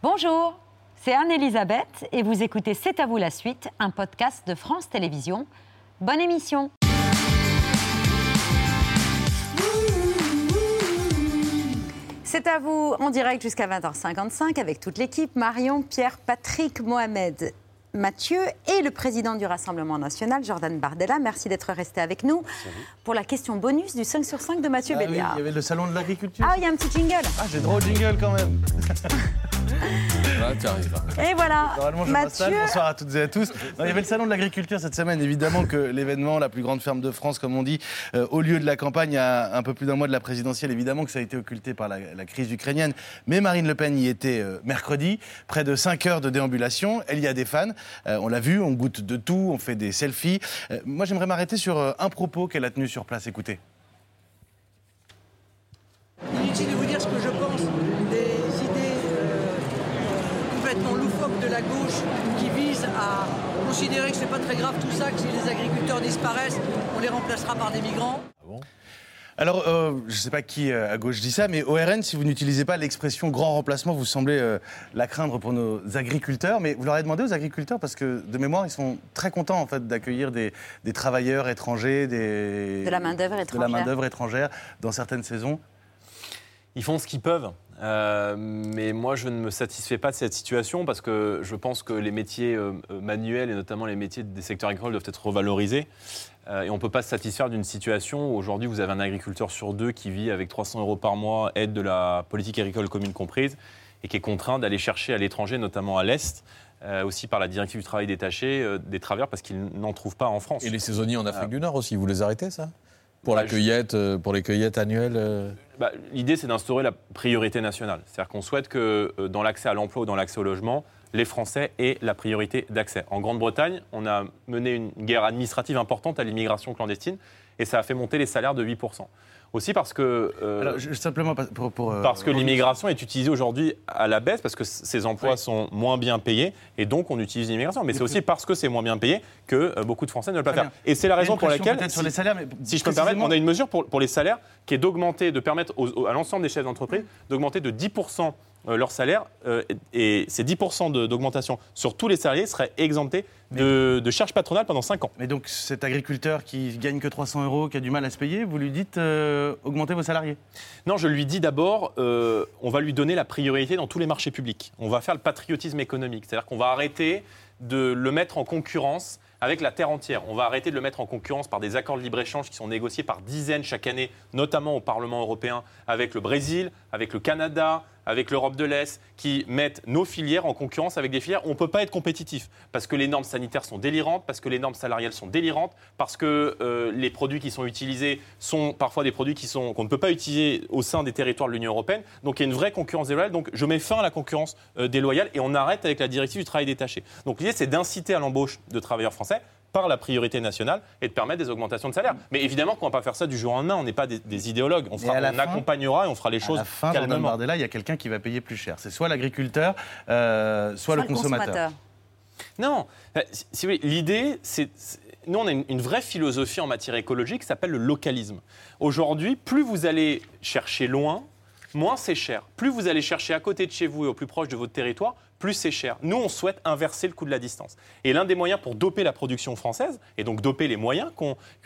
Bonjour, c'est Anne-Elisabeth et vous écoutez C'est à vous la suite, un podcast de France Télévisions. Bonne émission C'est à vous en direct jusqu'à 20h55 avec toute l'équipe, Marion, Pierre, Patrick, Mohamed Mathieu et le président du Rassemblement national, Jordan Bardella. Merci d'être resté avec nous pour la question bonus du 5 sur 5 de Mathieu Ah oui, Béliard. il y avait le salon de l'agriculture. Ah, il y a un petit jingle. Ah, j'ai droit au jingle quand même. Là, tu arrives. Et voilà, Normalement, je. Mathieu. Bonsoir à toutes et à tous. Non, il y avait le salon de l'agriculture cette semaine. Évidemment que l'événement, la plus grande ferme de France, comme on dit, euh, au lieu de la campagne, à un peu plus d'un mois de la présidentielle, évidemment que ça a été occulté par la, la crise ukrainienne. Mais Marine Le Pen y était euh, mercredi. Près de 5 heures de déambulation. Elle y a des fans. Euh, on l'a vu, on goûte de tout, on fait des selfies. Euh, moi, j'aimerais m'arrêter sur euh, un propos qu'elle a tenu sur place. Écoutez. Inutile de vous dire ce que je pense des idées euh, complètement loufoques de la gauche qui visent à considérer que c'est pas très grave tout ça, que si les agriculteurs disparaissent, on les remplacera par des migrants. Alors, euh, je ne sais pas qui euh, à gauche dit ça, mais au RN, si vous n'utilisez pas l'expression grand remplacement, vous semblez euh, la craindre pour nos agriculteurs. Mais vous leur avez demandé aux agriculteurs, parce que de mémoire, ils sont très contents en fait d'accueillir des, des travailleurs étrangers, des, De la main-d'œuvre de la étrangère. main-d'œuvre étrangère dans certaines saisons. Ils font ce qu'ils peuvent. Euh, mais moi, je ne me satisfais pas de cette situation parce que je pense que les métiers euh, euh, manuels et notamment les métiers des secteurs agricoles doivent être revalorisés. Euh, et on ne peut pas se satisfaire d'une situation où aujourd'hui vous avez un agriculteur sur deux qui vit avec 300 euros par mois, aide de la politique agricole commune comprise, et qui est contraint d'aller chercher à l'étranger, notamment à l'Est, euh, aussi par la directive du travail détaché, euh, des travailleurs parce qu'ils n'en trouvent pas en France. Et les saisonniers en Afrique du Nord aussi, vous les arrêtez ça? Pour la cueillette, euh, pour les cueillettes annuelles euh, Bah, L'idée, c'est d'instaurer la priorité nationale. C'est-à-dire qu'on souhaite que euh, dans l'accès à l'emploi ou dans l'accès au logement, les Français aient la priorité d'accès. En Grande-Bretagne, on a mené une guerre administrative importante à l'immigration clandestine et ça a fait monter les salaires de 8%. Aussi parce que, euh, Alors, je- simplement pour. pour, euh, parce que l'immigration est utilisée aujourd'hui à la baisse, parce que ces emplois Oui. sont moins bien payés, et donc on utilise l'immigration. Mais c'est aussi parce que c'est moins bien payé que euh, beaucoup de Français ne veulent pas faire. Et c'est la raison pour laquelle, sur si- les salaires, mais si je peux me permettre, on a une mesure pour, pour les salaires qui est d'augmenter, de permettre aux- aux- à l'ensemble des chefs d'entreprise d'augmenter de 10% euh, leur salaire. euh, et, ces 10% de- d'augmentation sur tous les salariés seraient exemptés de, de charges patronales pendant 5 ans. Mais donc, cet agriculteur qui gagne que 300 euros, qui a du mal à se payer, vous lui dites euh, augmentez vos salariés? Non, je lui dis d'abord, euh, on va lui donner la priorité dans tous les marchés publics. On va faire le patriotisme économique, c'est-à-dire qu'on va arrêter de le mettre en concurrence avec la terre entière. On va arrêter de le mettre en concurrence par des accords de libre-échange qui sont négociés par dizaines chaque année, notamment au Parlement européen, avec le Brésil, avec le Canada, avec l'Europe de l'Est, qui mettent nos filières en concurrence avec des filières on ne peut pas être compétitif, parce que les normes sanitaires sont délirantes, parce que les normes salariales sont délirantes, parce que euh, les produits qui sont utilisés sont parfois des produits qu'on ne peut pas utiliser au sein des territoires de l'Union européenne. Donc il y a une vraie concurrence déloyale. Donc je mets fin à la concurrence euh, déloyale et on arrête avec la directive du travail détaché. Donc l'idée, c'est d'inciter à l'embauche de travailleurs français par la priorité nationale et de permettre des augmentations de salaire. Mais évidemment qu'on ne va pas faire ça du jour au lendemain, on n'est pas des, des idéologues. On, fera- à la on fin- accompagnera et on fera les À choses la fin, calmement. Bardella, il y a quelqu'un qui va payer plus cher. C'est soit l'agriculteur, euh, soit, le consommateur. Non, Euh, si, l'idée, c'est. c'est- Nous, on a une, une vraie philosophie en matière écologique qui s'appelle le localisme. Aujourd'hui, plus vous allez chercher loin, moins c'est cher. Plus vous allez chercher à côté de chez vous et au plus proche de votre territoire, plus c'est cher. Nous, on souhaite inverser le coût de la distance. Et l'un des moyens pour doper la production française, et donc doper les moyens,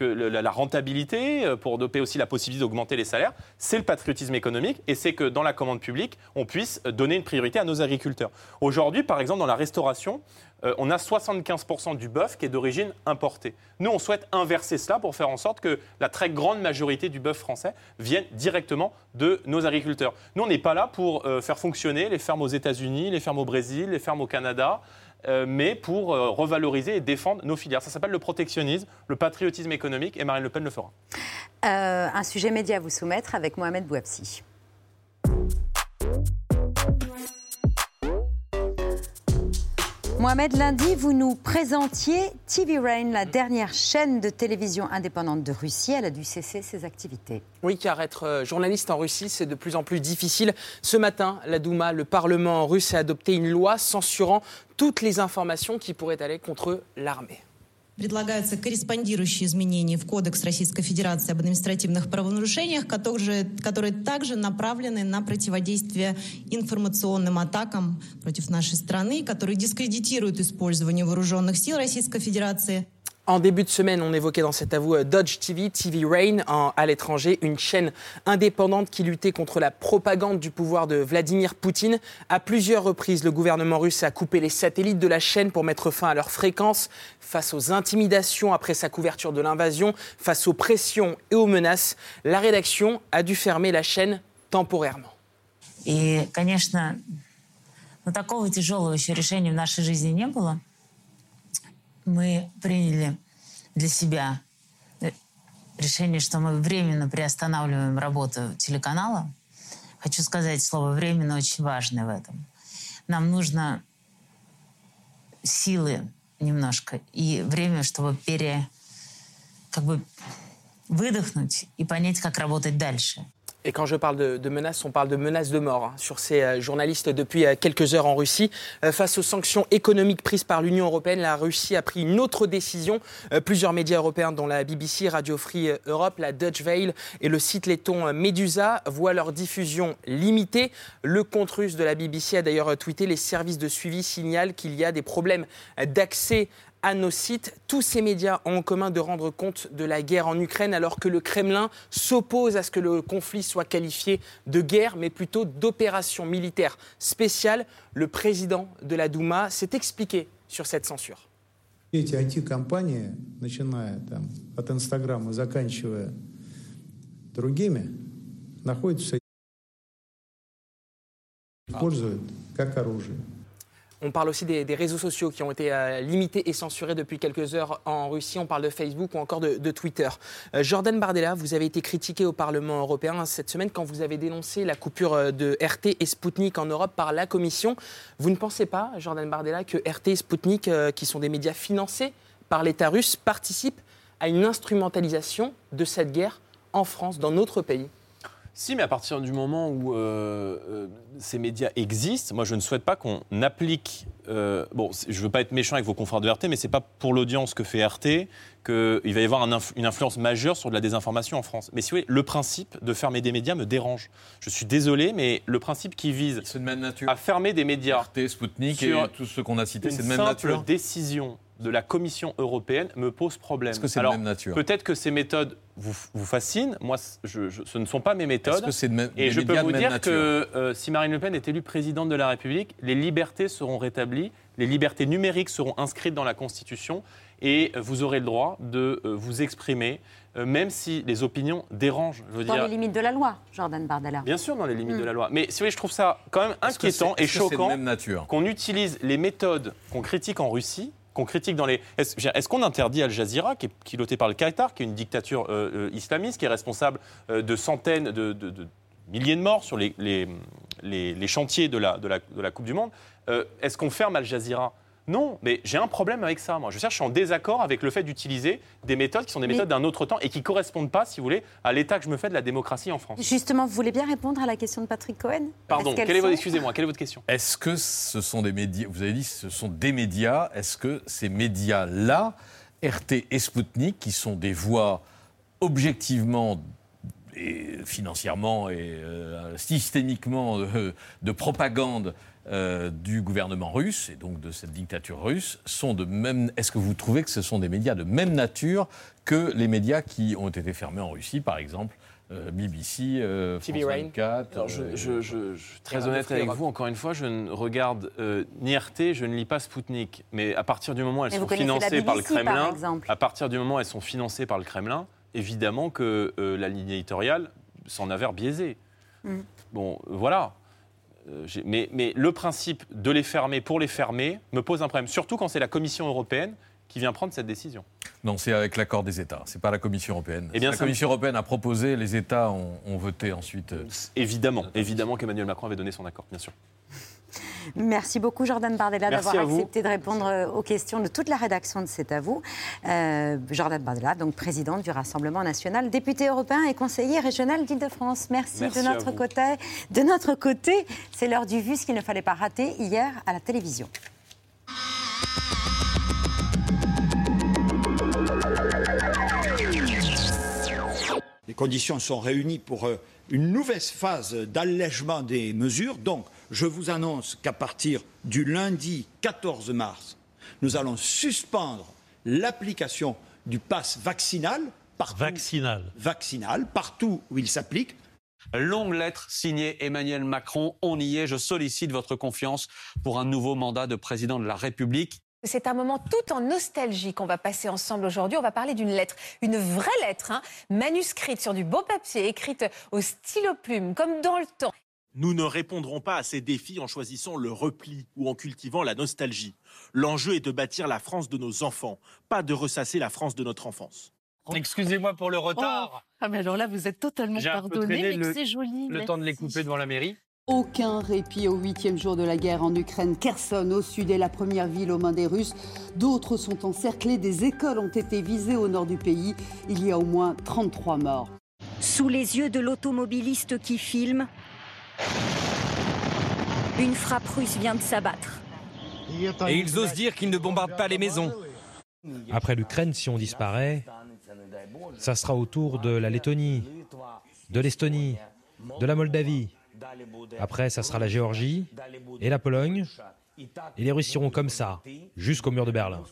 la, rentabilité, euh, pour doper aussi la possibilité d'augmenter les salaires, c'est le patriotisme économique, et c'est que dans la commande publique, on puisse euh, donner une priorité à nos agriculteurs. Aujourd'hui, par exemple, dans la restauration, euh, on a 75% du bœuf qui est d'origine importée. Nous, on souhaite inverser cela pour faire en sorte que la très grande majorité du bœuf français vienne directement de nos agriculteurs. Nous, on n'est pas là pour faire fonctionner les fermes aux États-Unis, les fermes au Brésil, les fermes au Canada. euh, mais pour euh, revaloriser et défendre nos filières. Ça s'appelle le protectionnisme, le patriotisme économique, et Marine Le Pen le fera. Euh, un sujet média à vous soumettre avec Mohamed Bouabsi. Mohamed, lundi, vous nous présentiez TV Rain, la dernière chaîne de télévision indépendante de Russie. Elle a dû cesser ses activités. Oui, car être euh, journaliste en Russie, c'est de plus en plus difficile. Ce matin, la Douma, le Parlement russe, a adopté une loi censurant toutes les informations qui pourraient aller contre l'armée. Предлагаются корреспондирующие изменения в Кодекс Российской Федерации об административных правонарушениях, которые, которые также направлены на противодействие информационным атакам против нашей страны, которые дискредитируют использование вооруженных сил Российской Федерации. En début de semaine, on évoquait dans cet avou euh, Dodge TV, TV Rain en, à l'étranger, une chaîne indépendante qui luttait contre la propagande du pouvoir de Vladimir Poutine. À plusieurs reprises, le gouvernement russe a coupé les satellites de la chaîne pour mettre fin à leur fréquence face aux intimidations après sa couverture de l'invasion, face aux pressions et aux menaces. La rédaction a dû fermer la chaîne temporairement. И, конечно, но такого тяжелого еще решения в нашей жизни не было. Мы приняли для себя решение, что мы временно приостанавливаем работу телеканала. Хочу сказать слово «временно» очень важное в этом. Нам нужно силы немножко и время, чтобы пере, как бы выдохнуть и понять, как работать дальше. Et quand je parle de, menaces, on parle de menaces de mort hein, sur ces euh, journalistes depuis euh, quelques heures en Russie. Euh, face aux sanctions économiques prises par l'Union européenne, la Russie a pris une autre décision. Plusieurs médias européens, dont la BBC, Radio Free Europe, la Dutch Veil et le site laiton Medusa, voient leur diffusion limitée. Le compte russe de la BBC a d'ailleurs tweeté les services de suivi signalent qu'il y a des problèmes d'accès à nos sites. Tous ces médias ont en commun de rendre compte de la guerre en Ukraine alors que le Kremlin s'oppose à ce que le conflit soit qualifié de guerre mais plutôt d'opération militaire spéciale. Le président de la Douma s'est expliqué sur cette censure. Эти IT-компании, начиная там, от Инстаграма, заканчивая другими, находятся используют как оружие. On parle aussi des, réseaux sociaux qui ont été euh, limités et censurés depuis quelques heures en Russie. On parle de Facebook ou encore de, Twitter. Euh, Jordan Bardella, vous avez été critiqué au Parlement européen cette semaine quand vous avez dénoncé la coupure euh, de RT et Sputnik en Europe par la Commission. Vous ne pensez pas, Jordan Bardella, que RT et Sputnik, qui sont des médias financés par l'État russe, participent à une instrumentalisation de cette guerre en France, dans notre pays? Si, mais à partir du moment où euh, euh, ces médias existent, moi je ne souhaite pas qu'on applique. Euh, bon, je ne veux pas être méchant avec vos confrères de RT, mais c'est pas pour l'audience que fait RT qu'il va y avoir un inf une influence majeure sur de la désinformation en France. Mais si vous voulez, le principe de fermer des médias me dérange. Je suis désolé, mais le principe qui vise de même nature. à fermer des médias. RT, Sputnik et tous ceux qu'on a cités, c'est de même simple nature. décision de la Commission européenne me pose problème. Est-ce que c'est de même nature Peut-être que ces méthodes vous, vous fascinent. Moi, je, je, ce ne sont pas mes méthodes. Est-ce que c'est de même Et je peux vous dire que euh, si Marine Le Pen est élue présidente de la République, les libertés seront rétablies, les libertés numériques seront inscrites dans la Constitution et vous aurez le droit de euh, vous exprimer, euh, même si les opinions dérangent. Je veux Dans dire, les limites de la loi, Jordan Bardella. Bien sûr, dans les limites de la loi. Mais si vous voulez, je trouve ça quand même inquiétant et choquant qu'on utilise les méthodes qu'on critique en Russie, Est-ce qu'on interdit Al Jazeera, qui est piloté par le Qatar, qui est une dictature euh, euh, islamiste, qui est responsable euh, de centaines de, milliers de morts sur les, chantiers de la, Coupe du Monde Est-ce qu'on ferme Al Jazeera? Non, mais j'ai un problème avec ça, moi. Je suis en désaccord avec le fait d'utiliser des méthodes qui sont des Mais- méthodes d'un autre temps et qui ne correspondent pas, si vous voulez, à l'état que je me fais de la démocratie en France. Justement, vous voulez bien répondre à la question de Patrick Cohen? Pardon, sont- excusez-moi, quelle est votre question? Est-ce que ce sont des médias Vous avez dit ce sont des médias. Est-ce que ces médias-là, RT et Sputnik, qui sont des voix objectivement et financièrement et euh, systémiquement euh, de propagande euh, du gouvernement russe et donc de cette dictature russe sont de même. Est-ce que vous trouvez que ce sont des médias de même nature que les médias qui ont été fermés en Russie, par exemple euh, BBC, euh, TV France Rain. 24 Alors, je, euh, je- je- je suis très honnête avec Europe. vous. Encore une fois, je ne regarde euh, ni RT, je ne lis pas Spoutnik. Mais à partir du moment où elles Mais sont financées par le par Kremlin, exemple. à partir du moment où elles sont financées par le Kremlin, évidemment que euh, la ligne éditoriale s'en avère biaisée. Mm. Bon, euh, voilà. Euh, mais, mais le principe de les fermer pour les fermer me pose un problème, surtout quand c'est la Commission européenne qui vient prendre cette décision. Non, c'est avec l'accord des États. C'est pas la Commission européenne. Eh bien, la me- Commission européenne a proposé, les États ont, ont voté ensuite. euh, Évidemment, évidemment qu'Emmanuel Macron avait donné son accord, bien sûr. Merci beaucoup, Jordan Bardella, d'avoir accepté de répondre euh, aux questions de toute la rédaction de C'est à vous. Euh, Jordan Bardella, donc présidente du Rassemblement national, député européen et conseiller régional d'Île-de-France. Merci, Merci, de notre côté. De notre côté, c'est l'heure du vu, ce qu'il ne fallait pas rater hier à la télévision. Les conditions sont réunies pour euh, une nouvelle phase d'allègement des mesures. Donc, je vous annonce qu'à partir du lundi 14 mars, nous allons suspendre l'application du pass vaccinal partout, Vaccinal. vaccinal, partout où il s'applique. Longue lettre signée Emmanuel Macron. On y est. Je sollicite votre confiance pour un nouveau mandat de président de la République. C'est un moment tout en nostalgie qu'on va passer ensemble aujourd'hui. On va parler d'une lettre, une vraie lettre, hein, manuscrite sur du beau papier, écrite au stylo plume, comme dans le temps. Nous ne répondrons pas à ces défis en choisissant le repli ou en cultivant la nostalgie. L'enjeu est de bâtir la France de nos enfants, pas de ressasser la France de notre enfance. Excusez-moi pour le retard. Ah mais alors là, vous êtes totalement J'ai un peu pardonné, traîné mais c'est joli. Le temps de les couper devant la mairie. Aucun répit au huitième jour de la guerre en Ukraine. Kherson, au sud, est la première ville aux mains des Russes. D'autres sont encerclés. Des écoles ont été visées au nord du pays. Il y a au moins 33 morts. Sous les yeux de l'automobiliste qui filme, une frappe russe vient de s'abattre. Et ils osent dire qu'ils ne bombardent pas les maisons. Après l'Ukraine, si on disparaît, ça sera autour de la Lettonie, de l'Estonie, de la Moldavie. Après, ça sera la Géorgie et la Pologne. Et les Russes iront comme ça, jusqu'au mur de Berlin.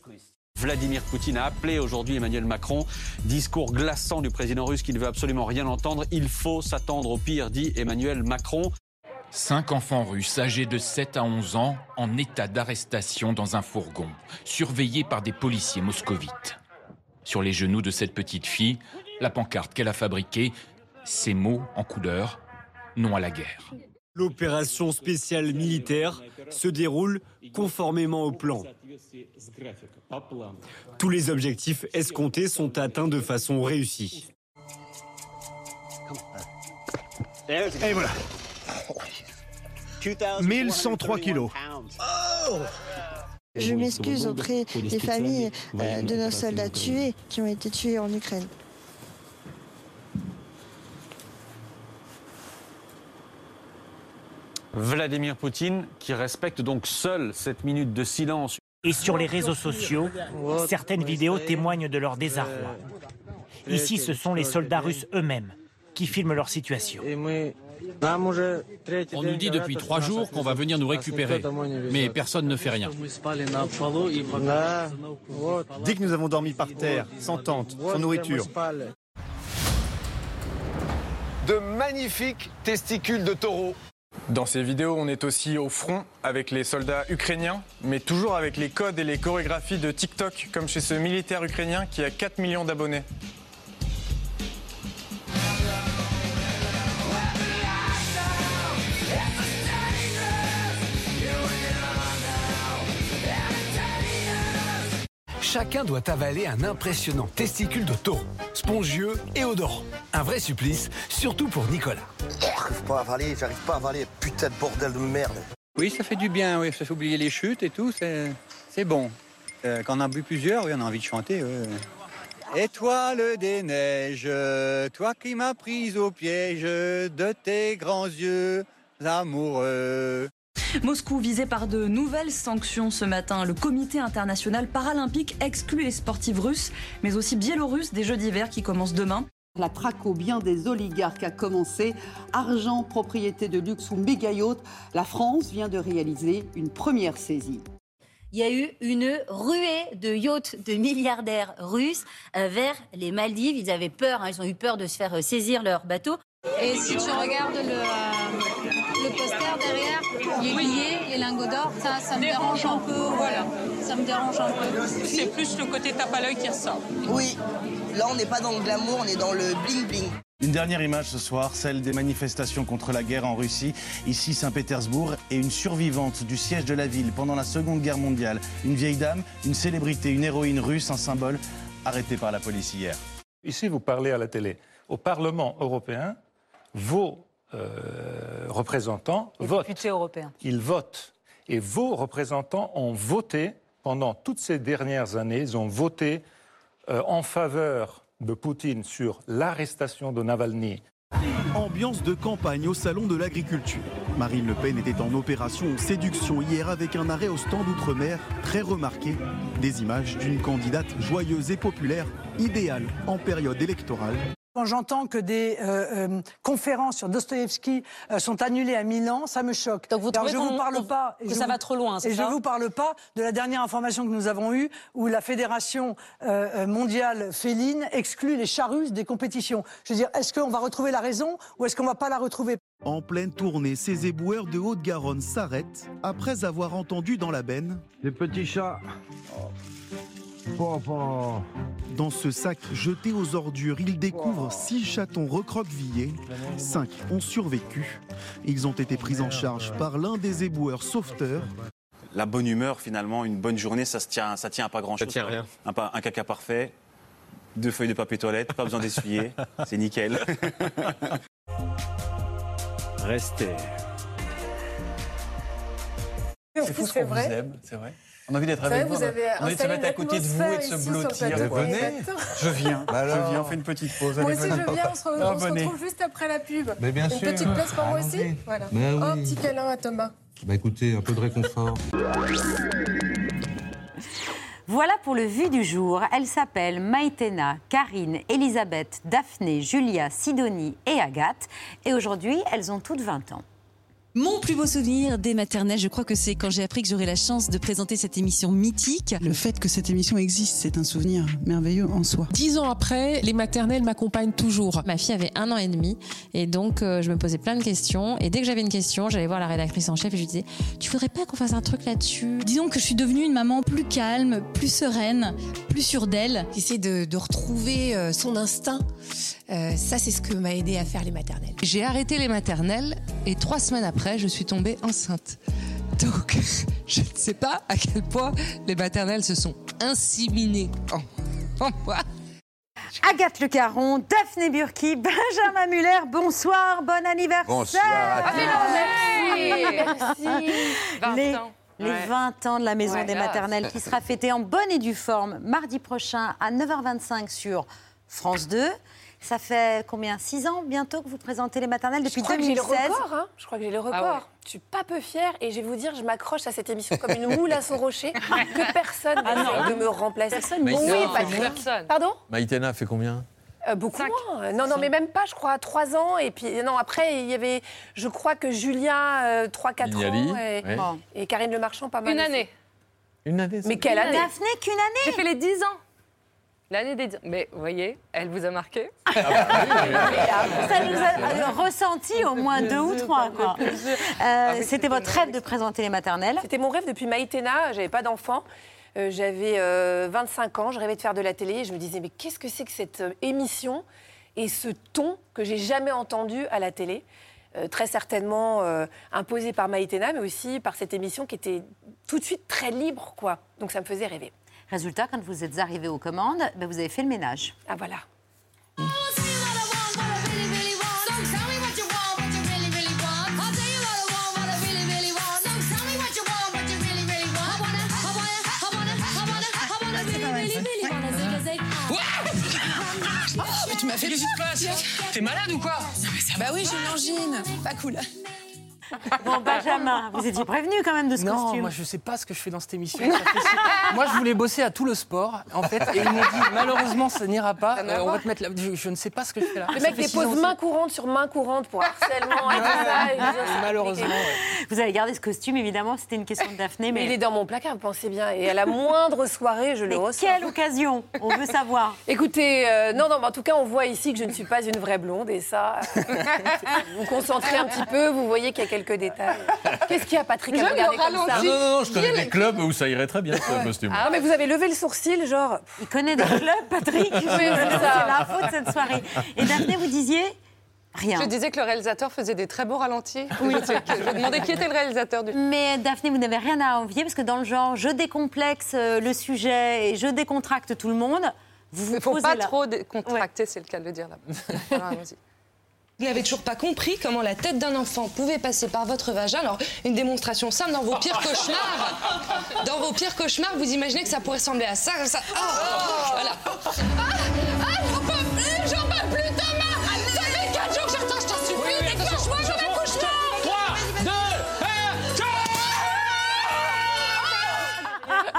Vladimir Poutine a appelé aujourd'hui Emmanuel Macron. Discours glaçant du président russe qui ne veut absolument rien entendre. Il faut s'attendre au pire, dit Emmanuel Macron. Cinq enfants russes âgés de 7 à 11 ans en état d'arrestation dans un fourgon, surveillés par des policiers moscovites. Sur les genoux de cette petite fille, la pancarte qu'elle a fabriquée, ces mots en couleur, non à la guerre. L'opération spéciale militaire se déroule conformément au plan. Tous les objectifs escomptés sont atteints de façon réussie. Et voilà. 1103 kilos. Je m'excuse auprès des familles euh, de nos soldats tués qui ont été tués en Ukraine. Vladimir Poutine qui respecte donc seul cette minute de silence. Et sur les réseaux sociaux, certaines vidéos témoignent de leur désarroi. Ici, ce sont les soldats russes eux-mêmes qui filment leur situation. On nous dit depuis trois jours qu'on va venir nous récupérer, mais personne ne fait rien. Dès que nous avons dormi par terre, sans tente, sans nourriture. De magnifiques testicules de taureau. Dans ces vidéos, on est aussi au front avec les soldats ukrainiens, mais toujours avec les codes et les chorégraphies de TikTok, comme chez ce militaire ukrainien qui a 4 millions d'abonnés. Chacun doit avaler un impressionnant testicule de taureau, spongieux et odorant. Un vrai supplice, surtout pour Nicolas. J'arrive pas à avaler, j'arrive pas à avaler, putain de bordel de merde. Oui, ça fait du bien, oui. Ça fait oublier les chutes et tout, c'est c'est bon. Euh, quand on a bu plusieurs, oui, on a envie de chanter. ouais. Étoile des neiges, toi qui m'as prise au piège de tes grands yeux amoureux. Moscou visé par de nouvelles sanctions ce matin. Le comité international paralympique exclut les sportifs russes, mais aussi biélorusses des Jeux d'hiver qui commencent demain. La traque au bien des oligarques a commencé. Argent, propriété de luxe ou méga yacht, la France vient de réaliser une première saisie. Il y a eu une ruée de yachts de milliardaires russes vers les Maldives. Ils avaient peur, hein, ils ont eu peur de se faire saisir leur bateau. Et si tu regardes le, euh, le poster derrière, les billets, les lingots d'or, ça, ça me dérange un peu. Voilà, ça me dérange un peu. C'est plus le côté tape à l'œil qui ressort. Oui, là on n'est pas dans le glamour, on est dans le bling-bling. Une dernière image ce soir, celle des manifestations contre la guerre en Russie, ici Saint-Pétersbourg, et une survivante du siège de la ville pendant la Seconde Guerre mondiale. Une vieille dame, une célébrité, une héroïne russe, un symbole, arrêtée par la police hier. Ici, vous parlez à la télé. Au Parlement européen, vos euh, représentants votent. Député européen. Ils votent. Et vos représentants ont voté, pendant toutes ces dernières années, ils ont voté euh, en faveur de Poutine sur l'arrestation de Navalny. Ambiance de campagne au salon de l'agriculture. Marine Le Pen était en opération séduction hier avec un arrêt au stand outre-mer très remarqué. Des images d'une candidate joyeuse et populaire, idéale en période électorale. Quand j'entends que des euh, euh, conférences sur Dostoïevski euh, sont annulées à Milan, ça me choque. Donc vous trouvez je vous pas que je ça vous- va trop loin, c'est Et je ça vous parle pas de la dernière information que nous avons eue où la fédération mondiale féline exclut les chats russes des compétitions. Je veux dire, est-ce qu'on va retrouver la raison ou est-ce qu'on va pas la retrouver? En pleine tournée, ces éboueurs de Haute-Garonne s'arrêtent après avoir entendu dans la benne Des petits chats. Dans ce sac jeté aux ordures, ils découvrent six chatons recroquevillés. Cinq ont survécu. Ils ont été pris en charge par l'un des éboueurs sauveteurs. La bonne humeur, finalement, une bonne journée, ça se tient, ça tient à pas grand chose. Ça tient à rien. Un, un caca parfait, deux feuilles de papier toilette, pas besoin d'essuyer, c'est nickel. Restez. C'est fou ce qu'on vous aime, c'est vrai? On a envie d'être avec vous. vous avez on a envie de se mettre à côté de vous et de se blottir. Venez. Je viens. Bah je viens. On fait une petite pause. Moi aussi, venez. je viens. On se, Ah, on se venez. retrouve juste après la pub. Mais bien une sûr. petite place pour moi aussi. Voilà. Mais Un petit câlin à Thomas. Bah écoutez, un peu de réconfort. Voilà pour le vu du jour. Elle s'appelle Maïtena, Karine, Elisabeth, Daphné, Julia, Sidonie et Agathe. Et aujourd'hui, elles ont toutes 20 ans. Mon plus beau souvenir des maternelles, je crois que c'est quand j'ai appris que j'aurais la chance de présenter cette émission mythique. Le fait que cette émission existe, c'est un souvenir merveilleux en soi. Dix ans après, les maternelles m'accompagnent toujours. Ma fille avait un an et demi et donc euh, je me posais plein de questions. Et dès que j'avais une question, j'allais voir la rédactrice en chef et je lui disais Tu voudrais pas qu'on fasse un truc là-dessus? Disons que je suis devenue une maman plus calme, plus sereine, plus sûre d'elle. Essayer de, de retrouver euh, son instinct, euh, ça c'est ce que m'a aidé à faire les maternelles. J'ai arrêté les maternelles et trois semaines après, je suis tombée enceinte. Donc, je ne sais pas à quel point les maternelles se sont inséminées en, en moi. Agathe Le Caron, Daphné Burki, Benjamin Muller, bonsoir, bon anniversaire Bonsoir à tous. Merci, Merci. 20 Les, ans. les Ouais. 20 ans de la Maison Ouais. des Maternelles qui sera fêtée en bonne et due forme mardi prochain à 9h25 sur France 2. Ça fait combien 6 ans bientôt que vous présentez les maternelles depuis je crois que j'ai 2016 le record, hein. Je crois que j'ai le record. Ah ouais. Je suis pas peu fière et je vais vous dire, je m'accroche à cette émission comme une moule à son rocher, que personne Ah de me remplacer. Personne oui, Mais non, Patrick. personne. Pardon Maïtena fait combien Euh, beaucoup moins. Non, non, mais même pas, je crois, 3 ans. Et puis, non, après, il y avait, je crois que Julia, 3-4 Mignali, ans. Et, ouais. Bon. et Karine Le Marchand, pas mal. Une aussi. année. Une année Mais quelle année Daphné, qu'une année J'ai fait les 10 ans. L'année des 10 ans. Mais vous voyez, elle vous a marqué. Ça nous a euh, ressenti au moins deux ou trois. Euh, C'était votre rêve de présenter les maternelles? C'était mon rêve depuis Maïtena. J'avais pas d'enfant. Euh, J'avais euh, 25 ans. Je rêvais de faire de la télé. Et je me disais, mais qu'est-ce que c'est que cette euh, émission et ce ton que j'ai jamais entendu à la télé? Euh, Très certainement euh, imposé par Maïtena, mais aussi par cette émission qui était tout de suite très libre, quoi. Donc ça me faisait rêver. Résultat, quand vous êtes arrivé aux commandes, ben, vous avez fait le ménage. Ah voilà. Oh, mais tu m'as fait se passe T'es malade ou quoi? Bah oui, j'ai une angine. Pas cool. Bon, Benjamin, vous étiez prévenu quand même de ce non, costume. moi je sais pas ce que je fais dans cette émission. ça fait si- moi je voulais bosser à tout le sport, en fait, et ils m'ont dit malheureusement ça n'ira pas. Ça euh, on va te mettre là. Je, je ne sais pas ce que je fais là. Le mec dépose main courante sur main courante pour harcèlement et tout ça. et Malheureusement. compliqué. Vous avez gardé ce costume, évidemment, c'était une question de Daphné. Mais Mais, il est dans mon placard, vous pensez bien. Et à la moindre soirée, je le Mais ressens. quelle occasion On veut savoir. Écoutez, euh, non, non, mais en tout cas, on voit ici que je ne suis pas une vraie blonde. Et ça, vous concentrez un petit peu, vous voyez qu'il y a quelques détails. Qu'est-ce qu'il y a, Patrick, à regarder le comme ça ralenti. Non, non, non, je connais des clubs où ça irait très bien ce costume. Ah, mais vous avez levé le sourcil, genre. Il connaît des clubs, Patrick. Oui, c'est l'info de cette soirée. Et Daphné, vous disiez Rien. Je disais que le réalisateur faisait des très beaux ralentis. Oui. Je me demandais qui était le réalisateur du Mais Daphné, vous n'avez rien à envier parce que dans le genre, je décomplexe euh, le sujet et je décontracte tout le monde. Vous vous Il ne faut posez pas là. trop décontracter, c'est le cas de le dire là. Alors, allons-y. Vous n'avez toujours pas compris comment la tête d'un enfant pouvait passer par votre vagin. Alors, une démonstration simple dans vos pires cauchemars. Dans vos pires cauchemars, vous imaginez que ça pourrait ressembler à ça, ça. Oh, voilà. Ah, ah, j'en peux plus, j'en peux plus, Thomas Ça fait 4 jours que j'attends, je t'en supplie, déclenche-moi mon accouchement 3, 2,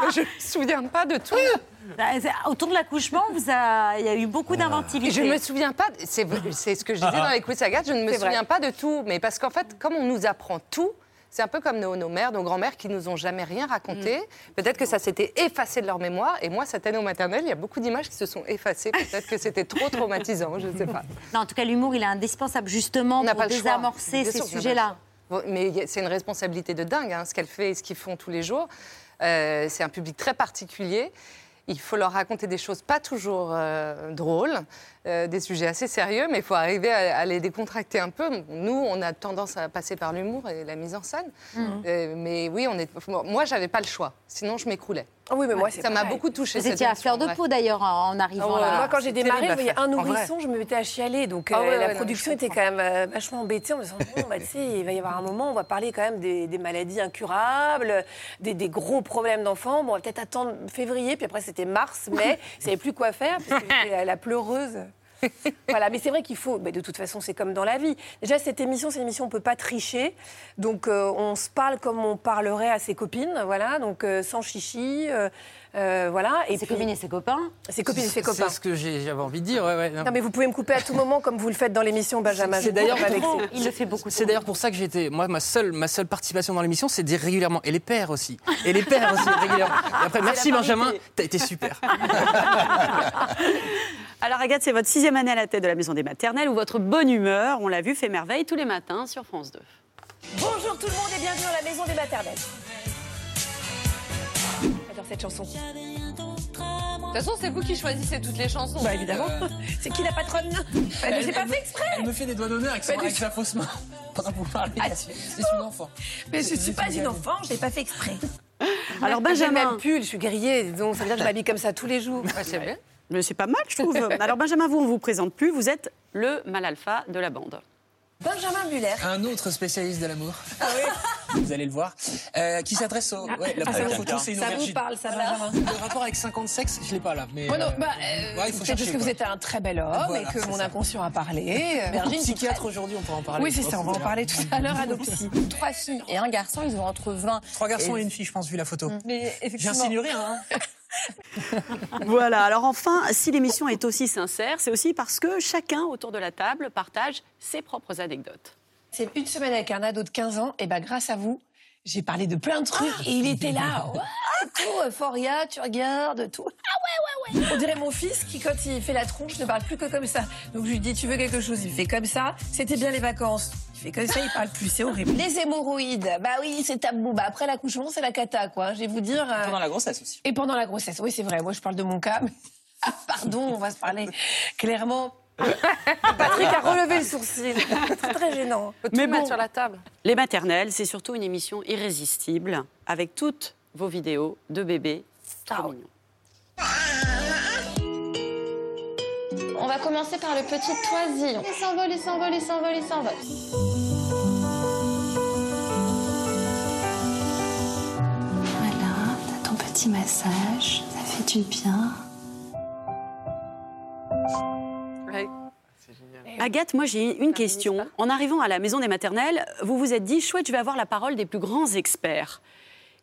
1, je me souviens pas de tout. Bah, autour de l'accouchement, il y a eu beaucoup d'inventivité. Je ne me souviens pas, c'est ce que je disais dans les quiz Agathe, je ne me souviens pas de tout. Mais parce qu'en fait, comme on nous apprend tout, c'est un peu comme nos, mères, nos grands-mères qui nous ont jamais rien raconté. Mm. Peut-être que ça s'était effacé de leur mémoire. Et moi, cette année au maternel, il y a beaucoup d'images qui se sont effacées. Peut-être que c'était trop traumatisant, je ne sais pas. Non, en tout cas, l'humour, il est indispensable justement pour désamorcer ces sujets-là. Mais c'est une responsabilité de dingue, hein, ce qu'elle fait et ce qu'ils font tous les jours. Euh, c'est un public très particulier. Il faut leur raconter des choses pas toujours euh, drôles. Euh, des sujets assez sérieux, mais il faut arriver à, les décontracter un peu. Nous, on a tendance à passer par l'humour et la mise en scène. Mhm. Euh, mais oui, on est... moi, j'avais pas le choix. Sinon, je m'écroulais. Ah oui, mais moi, ça m'a beaucoup touché. Vous étiez à fleur de peau d'ailleurs en arrivant ah là. Moi, quand j'ai démarré, il y avait un nourrisson, je me mettais à chialer. Donc ah euh, la production était quand même vachement embêtée en me disant bon, bah, il va y avoir un moment, on va parler quand même des, maladies incurables, des, gros problèmes d'enfants. Bon, on va peut-être attendre février, puis après c'était mars, mai. ne savait plus quoi faire parce que j'étais la pleureuse. voilà, mais c'est vrai qu'il faut. de toute façon, c'est comme dans la vie. Déjà, cette émission, c'est une émission, on peut pas tricher. Donc, euh, on se parle comme on parlerait à ses copines, voilà. Donc, euh, sans chichi. Euh, voilà. Et ses copines et ses copains Ses copines et ses copains. C'est ce que j'avais envie de dire. non. mais vous pouvez me couper à tout moment comme vous le faites dans l'émission Benjamin. C'est d'ailleurs il le fait beaucoup. C'est d'ailleurs pour ça que j'étais. Moi, ma seule, ma seule participation dans l'émission, c'est de dire régulièrement. Et les pères aussi. Et les pères aussi régulièrement. Et après, merci Benjamin, t'as été super. Alors Agathe, c'est votre sixième année à la tête de la maison des maternelles où votre bonne humeur, on l'a vu, fait merveille tous les matins sur France 2. Bonjour tout le monde et bienvenue dans la maison des maternelles cette chanson. De toute façon, c'est vous qui choisissez toutes les chansons. Bah évidemment. C'est qui la patronne Elle ne pas fait exprès. Elle me fait des doigts d'honneur avec, avec sa fausse main pendant que vous parlez. Ah, c'est une enfant. Mais je ne suis pas une enfant, je l'ai pas fait exprès. Alors Benjamin. J'ai même pull, je suis guerrier, donc ça veut dire que je m'habille comme ça tous les jours. c'est vrai. Mais c'est pas mal, je trouve. Alors Benjamin, vous, on vous présente plus. Vous êtes le mal alpha de la bande. Benjamin Muller. Un autre spécialiste de l'amour. Ah oui Vous allez le voir. Euh, qui s'adresse au. Ouais, la ah, première photo, c'est une Ça vous parle, ça, Benjamin Le rapport avec 50 sexes, je ne l'ai pas là. Mais, oh non, bah, euh, ouais, c'est parce que vous êtes un très bel homme et que mon inconscient a parlé. Virginie, psychiatre aujourd'hui, on peut en parler. Oui, c'est ça, on va en parler tout à l'heure à nos Trois filles et un garçon, ils ont entre 20. Trois garçons et, une fille, je pense, vu la photo. Mais effectivement. J'insinue rien, hein voilà, alors enfin, si l'émission est aussi sincère, c'est aussi parce que chacun autour de la table partage ses propres anecdotes. C'est une semaine avec un ado de 15 ans, et ben grâce à vous, j'ai parlé de plein de trucs et il était là. Ouais, tout, Foria, tu regardes, tout. Ah ouais, ouais, ouais. On dirait mon fils qui, quand il fait la tronche, ne parle plus que comme ça. Donc je lui dis, tu veux quelque chose? Il fait comme ça. C'était bien les vacances. Il fait comme ça, il parle plus. C'est horrible. Les hémorroïdes, bah oui, c'est tabou. Bah après l'accouchement, c'est la cata, quoi. Je vais vous dire. Euh, pendant la grossesse aussi. Et pendant la grossesse, oui, c'est vrai. Moi, je parle de mon cas. Mais... Ah, pardon, on va se parler clairement. Patrick a relevé le sourcil. C'est très gênant. Faut tout Mais mettre sur la table. Les maternelles, c'est surtout une émission irrésistible avec toutes vos vidéos de bébés trop mignons. On va commencer par le petit toisillon. Il s'envole, il s'envole, il s'envole, il s'envole. Voilà, t'as ton petit massage, ça fait du bien. Agathe, moi j'ai une question. En arrivant à la maison des maternelles, vous vous êtes dit, chouette, je vais avoir la parole des plus grands experts.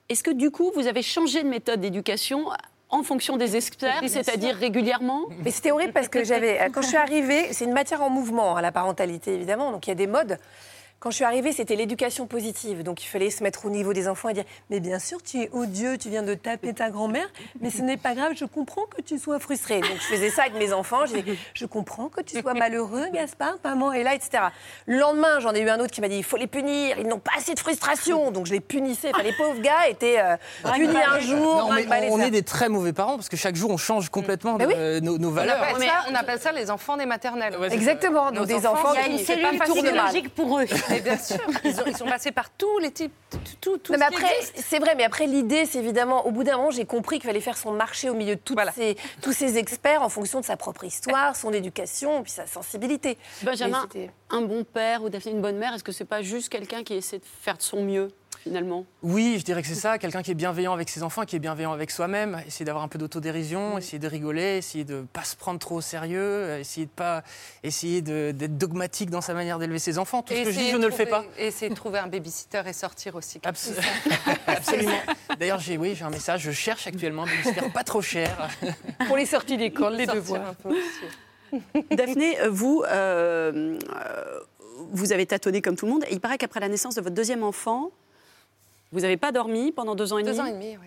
Est-ce que du coup, vous avez changé de méthode d'éducation en fonction des experts, c'est-à-dire régulièrement? Mais c'était horrible parce que j'avais, quand je suis arrivée, c'est une matière en mouvement, à hein, la parentalité évidemment, donc il y a des modes. Quand je suis arrivée, c'était l'éducation positive. Donc il fallait se mettre au niveau des enfants et dire Mais bien sûr, tu es odieux, tu viens de taper ta grand-mère, mais ce n'est pas grave, je comprends que tu sois frustré. Donc je faisais ça avec mes enfants. Je disais Je comprends que tu sois malheureux, Gaspard, maman est là, etc. Le lendemain, j'en ai eu un autre qui m'a dit Il faut les punir, ils n'ont pas assez de frustration. Donc je les punissais. Enfin, les pauvres gars étaient euh, punis un jour. on est des très mauvais parents parce que chaque jour, on change complètement nos, valeurs. On appelle, ça, les enfants des maternelles. Exactement. Donc des enfants, il y a une cellule physiologique pour eux. Mais bien sûr, ils, sont passés par tous les types, tout, tout, mais après, c'est vrai, mais après l'idée, c'est évidemment, au bout d'un moment, j'ai compris qu'il fallait faire son marché au milieu de ces, tous ces experts en fonction de sa propre histoire, son éducation, puis sa sensibilité. Benjamin, un bon père ou une bonne mère, est-ce que c'est pas juste quelqu'un qui essaie de faire de son mieux? Finalement Oui, je dirais que c'est ça. Quelqu'un qui est bienveillant avec ses enfants, qui est bienveillant avec soi-même. Essayer d'avoir un peu d'autodérision, Mm. essayer de rigoler, essayer de ne pas se prendre trop au sérieux, euh, essayer de pas essayer de- d'être dogmatique dans sa manière d'élever ses enfants. Tout ce que je dis, je de ne le fais pas. trouver- Essayer de trouver un babysitter et sortir aussi. Abs- Absolument. D'ailleurs, j'ai oui, j'ai un message. Je cherche actuellement un babysitter pas trop cher. Pour les sorties d'école, les devoirs. un peu aussi. Daphné, euh, vous, euh, euh, vous avez tâtonné comme tout le monde. Et il paraît qu'après la naissance de votre deuxième enfant, vous n'avez pas dormi pendant deux ans et demi Deux ans et demi, oui.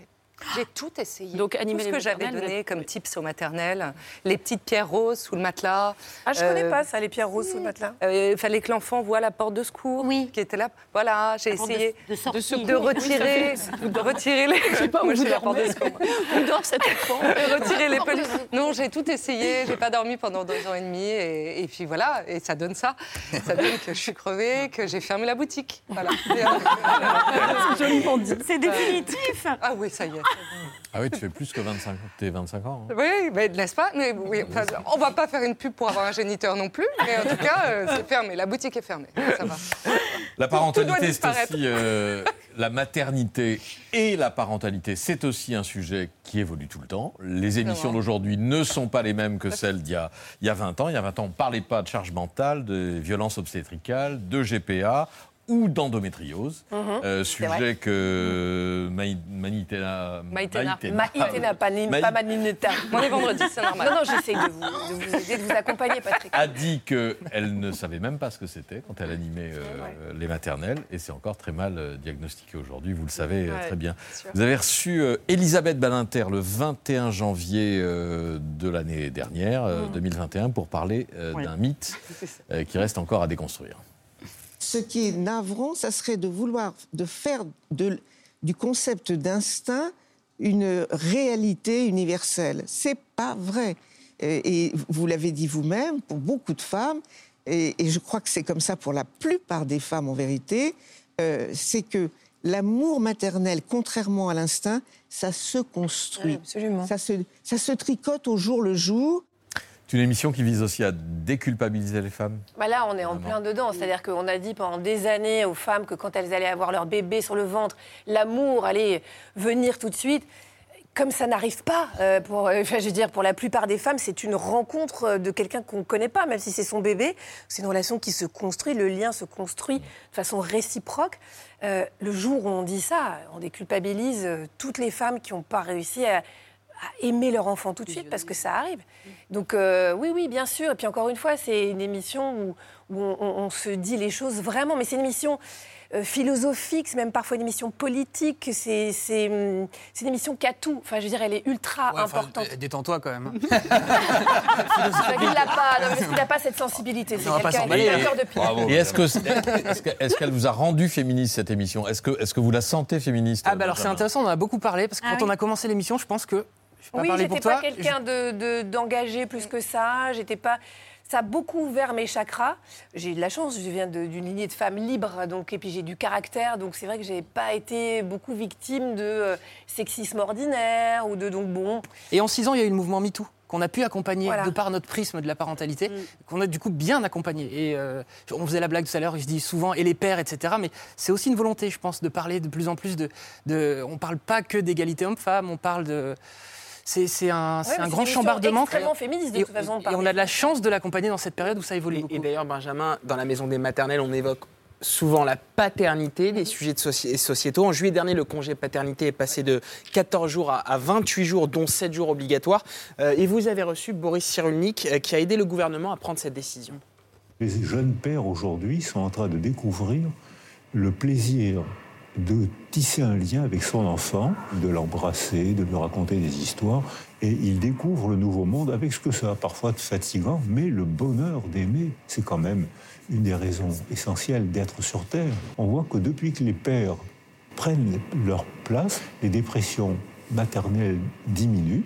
J'ai tout essayé. Donc, tout animer ce les que j'avais maternelles, donné comme tips au maternel, les petites pierres roses sous le matelas. Ah, je connais Euh, pas ça, les pierres roses sous le matelas. Euh, Il fallait que l'enfant voit la porte de secours qui était là. Voilà, j'ai de- essayé de sortie. de retirer, Oui, de retirer les. Je sais pas où Moi, vous j'ai la porte de secours. Où dort cet enfant Et retirer les peluches. Non, j'ai tout essayé. J'ai pas dormi pendant deux ans et demi. Et, et puis voilà, et ça donne ça. Ça donne que je suis crevée, que j'ai fermé la boutique. Voilà. C'est joliment dit. C'est définitif. Ah oui, ça y est. Ah oui, tu fais plus que 25, tes 25 ans. hein. Oui, mais n'est-ce pas mais, oui, enfin, On va pas faire une pub pour avoir un géniteur non plus, mais en tout cas, euh, c'est fermé. La boutique est fermée. Ça va. La parentalité, c'est aussi euh, la maternité et la parentalité. C'est aussi un sujet qui évolue tout le temps. Les émissions d'aujourd'hui ne sont pas les mêmes que celles d'il y a, il y a 20 ans. Il y a 20 ans, on ne parlait pas de charge mentale, de violence obstétricale, de GPA ou d'endométriose. Mhm. Euh, C'est vrai. sujet que Maï- Maïtena... Maïtena. Pas, Manineta. On est vendredi, c'est normal. Non, non, j'essaie de vous, de vous aider, de vous accompagner, Patrick. a dit qu'elle ne savait même pas ce que c'était quand elle animait euh, les maternelles, et c'est encore très mal euh, diagnostiqué aujourd'hui, vous le savez euh, Ouais, très bien. Vous avez reçu euh, Elisabeth Badinter le 21 janvier euh, de l'année dernière, euh, Mm. 2021, pour parler euh, Oui. d'un mythe euh, qui reste encore à déconstruire. Ce qui est navrant, ça serait de vouloir de faire de- du concept d'instinct une réalité universelle. C'est pas vrai. Et, et vous l'avez dit vous-même, pour beaucoup de femmes, et, et je crois que c'est comme ça pour la plupart des femmes en vérité, euh, c'est que l'amour maternel, contrairement à l'instinct, ça se construit. absolument. Ça se, ça se tricote au jour le jour. C'est une émission qui vise aussi à déculpabiliser les femmes. Bah là, on est en plein dedans. C'est-à-dire qu'on a dit pendant des années aux femmes que quand elles allaient avoir leur bébé sur le ventre, l'amour allait venir tout de suite. Comme ça n'arrive pas, euh, pour, euh, je veux dire, pour la plupart des femmes, c'est une rencontre euh, de quelqu'un qu'on ne connaît pas, même si c'est son bébé. C'est une relation qui se construit, le lien se construit de façon réciproque. Euh, le jour où on dit ça, on déculpabilise toutes les femmes qui n'ont pas réussi à, à aimer leur enfant tout de suite parce que ça arrive. Donc euh, oui, oui, bien sûr. Et puis encore une fois, c'est une émission où, où on, on- on se dit les choses vraiment, mais c'est une émission euh, philosophique, c'est même parfois une émission politique, c'est c'est, hum, c'est une émission qui a tout. Enfin, je veux dire, elle est ultra Ouais, importante. Détends-toi quand même. hein. Il n'a pas, non, qu'il n'a pas cette sensibilité. C'est On quelqu'un qui a hein. peur depuis. Et est-ce que est-ce que- est-ce qu'elle vous a rendu féministe cette émission? Est-ce que est-ce que vous la sentez féministe Ah bah alors c'est intéressant, on en a beaucoup parlé parce que Ah quand on oui. a commencé l'émission, je pense que je pas Oui, parler pour j'étais toi. pas quelqu'un de- de- d'engagé plus que ça. J'étais pas. Ça a beaucoup ouvert mes chakras. J'ai eu de la chance, je viens d'une lignée de femmes libres, donc et puis j'ai du caractère, donc c'est vrai que j'ai pas été beaucoup victime de euh, sexisme ordinaire ou de donc bon. Et en six ans, il y a eu le mouvement MeToo qu'on a pu accompagner Voilà. de par notre prisme de la parentalité, Mm. qu'on a du coup bien accompagné. Et euh, on faisait la blague tout à l'heure, je dis souvent et les pères, etc. Mais c'est aussi une volonté, je pense, de parler de plus en plus de. de on parle pas que d'égalité homme-femme, on parle de. C'est un, c'est Ouais, un mais grand chambardement. extrêmement féministe, de Et- toute façon, de Et on a de la chance de l'accompagner dans cette période où ça évolue Et, beaucoup. et d'ailleurs, Benjamin, dans la maison des maternelles, on évoque souvent la paternité, les sujets de soci- sociétaux. En juillet dernier, le congé paternité est passé de 14 jours à, à 28 jours, dont 7 jours obligatoires. Euh, et vous avez reçu Boris Cyrulnik, euh, qui a aidé le gouvernement à prendre cette décision. Les jeunes pères aujourd'hui sont en train de découvrir le plaisir de tisser un lien avec son enfant, de l'embrasser, de lui raconter des histoires, et ils découvrent le nouveau monde avec ce que ça a parfois de fatigant, mais le bonheur d'aimer, c'est quand même une des raisons essentielles d'être sur Terre. On voit que depuis que les pères prennent leur place, les dépressions maternelles diminuent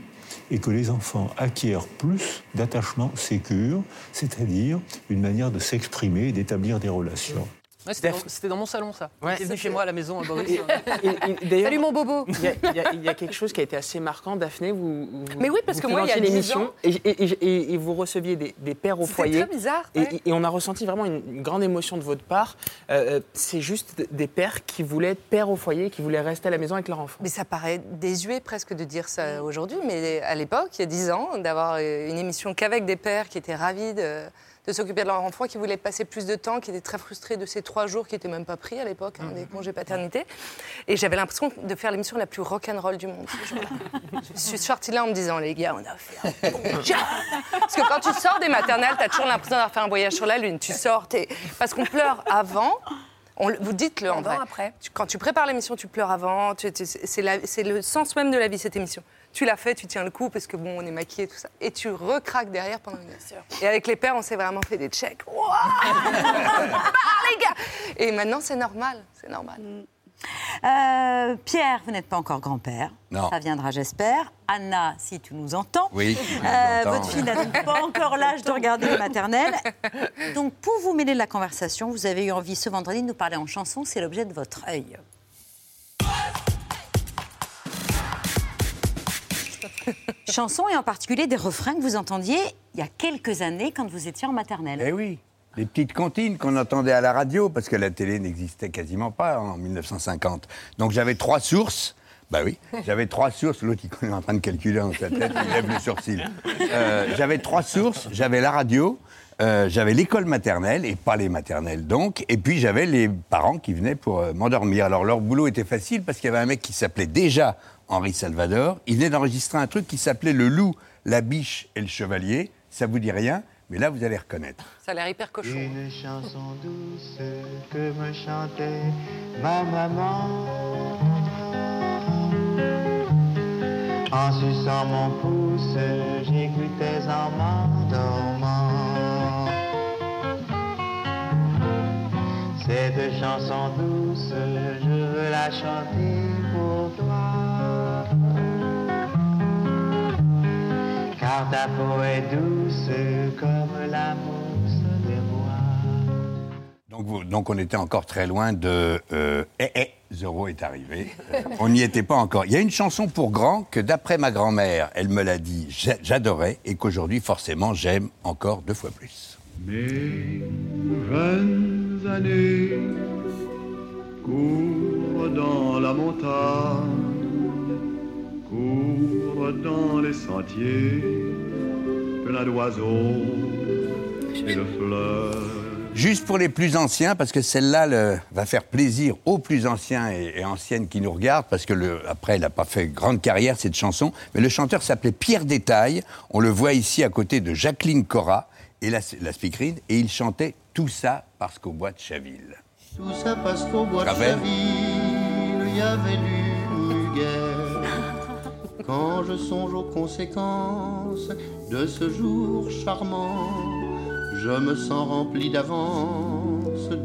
et que les enfants acquièrent plus d'attachement sécure, c'est-à-dire une manière de s'exprimer et d'établir des relations. Ouais, C'était dans, c'était dans mon salon, ça. Ouais, est venu chez moi à la maison, à Boris. Et- et- et d'ailleurs, Salut mon bobo. Il y, a, y quelque chose qui a été assez marquant, Daphné. Vous, vous- Mais oui, parce vous que moi, il y a présentiez 10 l'émission ans- et, et- et- et vous receviez des, des pères au C'était foyer. très bizarre, Et, ouais. et on a ressenti vraiment une, une grande émotion de votre part. Euh, euh, C'est juste des pères qui voulaient être pères au foyer, qui voulaient rester à la maison avec leur enfant. Mais ça paraît désuet presque de dire ça aujourd'hui, mais à l'époque, il y a 10 ans, d'avoir euh, une émission qu'avec des pères qui étaient ravis de, de s'occuper de leur enfant, qui voulaient passer plus de temps, qui étaient très frustrés de ces trois jours qui n'étaient même pas pris à l'époque, hein, des congés paternité. Et j'avais l'impression de faire l'émission la plus rock'n'roll du monde. Je suis sortie là en me disant, les gars, on a fait un bon job. Parce que quand tu sors des maternelles, tu as toujours l'impression d'avoir fait un voyage sur la Lune. Tu sors, parce qu'on pleure avant. On vous dites-le en vrai. après. Quand tu prépares l'émission, tu pleures avant. c'est le sens même de la vie, cette émission. Tu l'as fait, tu tiens le coup parce que bon, on est maquillé, tout ça. Et tu recraques derrière pendant une heure. Et avec les pères, on s'est vraiment fait des checks. Ouah Ah, les gars Et maintenant, c'est normal. C'est normal. Euh, Pierre, vous n'êtes pas encore grand-père. Non. Ça viendra, j'espère. Anna, si tu nous entends. Oui, Euh, votre fille n'a donc pas encore l'âge de regarder les maternelles. Donc, pour vous mêler de la conversation, vous avez eu envie ce vendredi de nous parler en chanson. C'est l'objet de votre œil. Chansons et en particulier des refrains que vous entendiez il y a quelques années quand vous étiez en maternelle. Eh oui, les petites comptines qu'on entendait à la radio, parce que la télé n'existait quasiment pas en 1950. Donc j'avais trois sources. Bah oui, j'avait trois sources. L'autre, il est en train de calculer dans sa tête, il lève le sourcil. Euh, j'avais trois sources. J'avais la radio, euh, j'avais l'école maternelle, et pas les maternelles donc, et puis j'avais les parents qui venaient pour euh, m'endormir. Alors leur boulot était facile parce qu'il y avait un mec qui s'appelait déjà Henri Salvador. Il venait d'enregistrer un truc qui s'appelait Le loup, la biche et le chevalier. Ça vous dit rien, mais là vous allez reconnaître. Ça a l'air hyper cochon. Une chanson douce que me chantait ma maman. En suçant mon pouce, j'écoutais en m'endormant. Cette chanson douce, je veux la chanter pour toi. Car ta peau est douce comme la mousse des bois. Donc, on était encore très loin de euh, Eh eh, Zorro est arrivé. Euh, on n'y était pas encore. Il y a une chanson pour grand que d'après ma grand-mère, elle me l'a dit, j'a- j'adorais et qu'aujourd'hui forcément j'aime encore deux fois plus. Mes jeunes années courent dans la montagne, courent dans les sentiers, plein d'oiseaux et de fleurs. Juste pour les plus anciens, parce que celle-là le- va faire plaisir aux plus anciens et, anciennes qui nous regardent, parce que après, il n'a pas fait grande carrière cette chanson, mais le chanteur s'appelait Pierre Détail. On le voit ici à côté de Jacqueline Cora et la, la speakerine, et il chantait tout ça parce qu'au bois de Chaville. Tout ça parce qu'au bois de. Chaville, il y avait l'une guerre. Quand je songe aux conséquences de ce jour charmant, je me sens rempli d'avance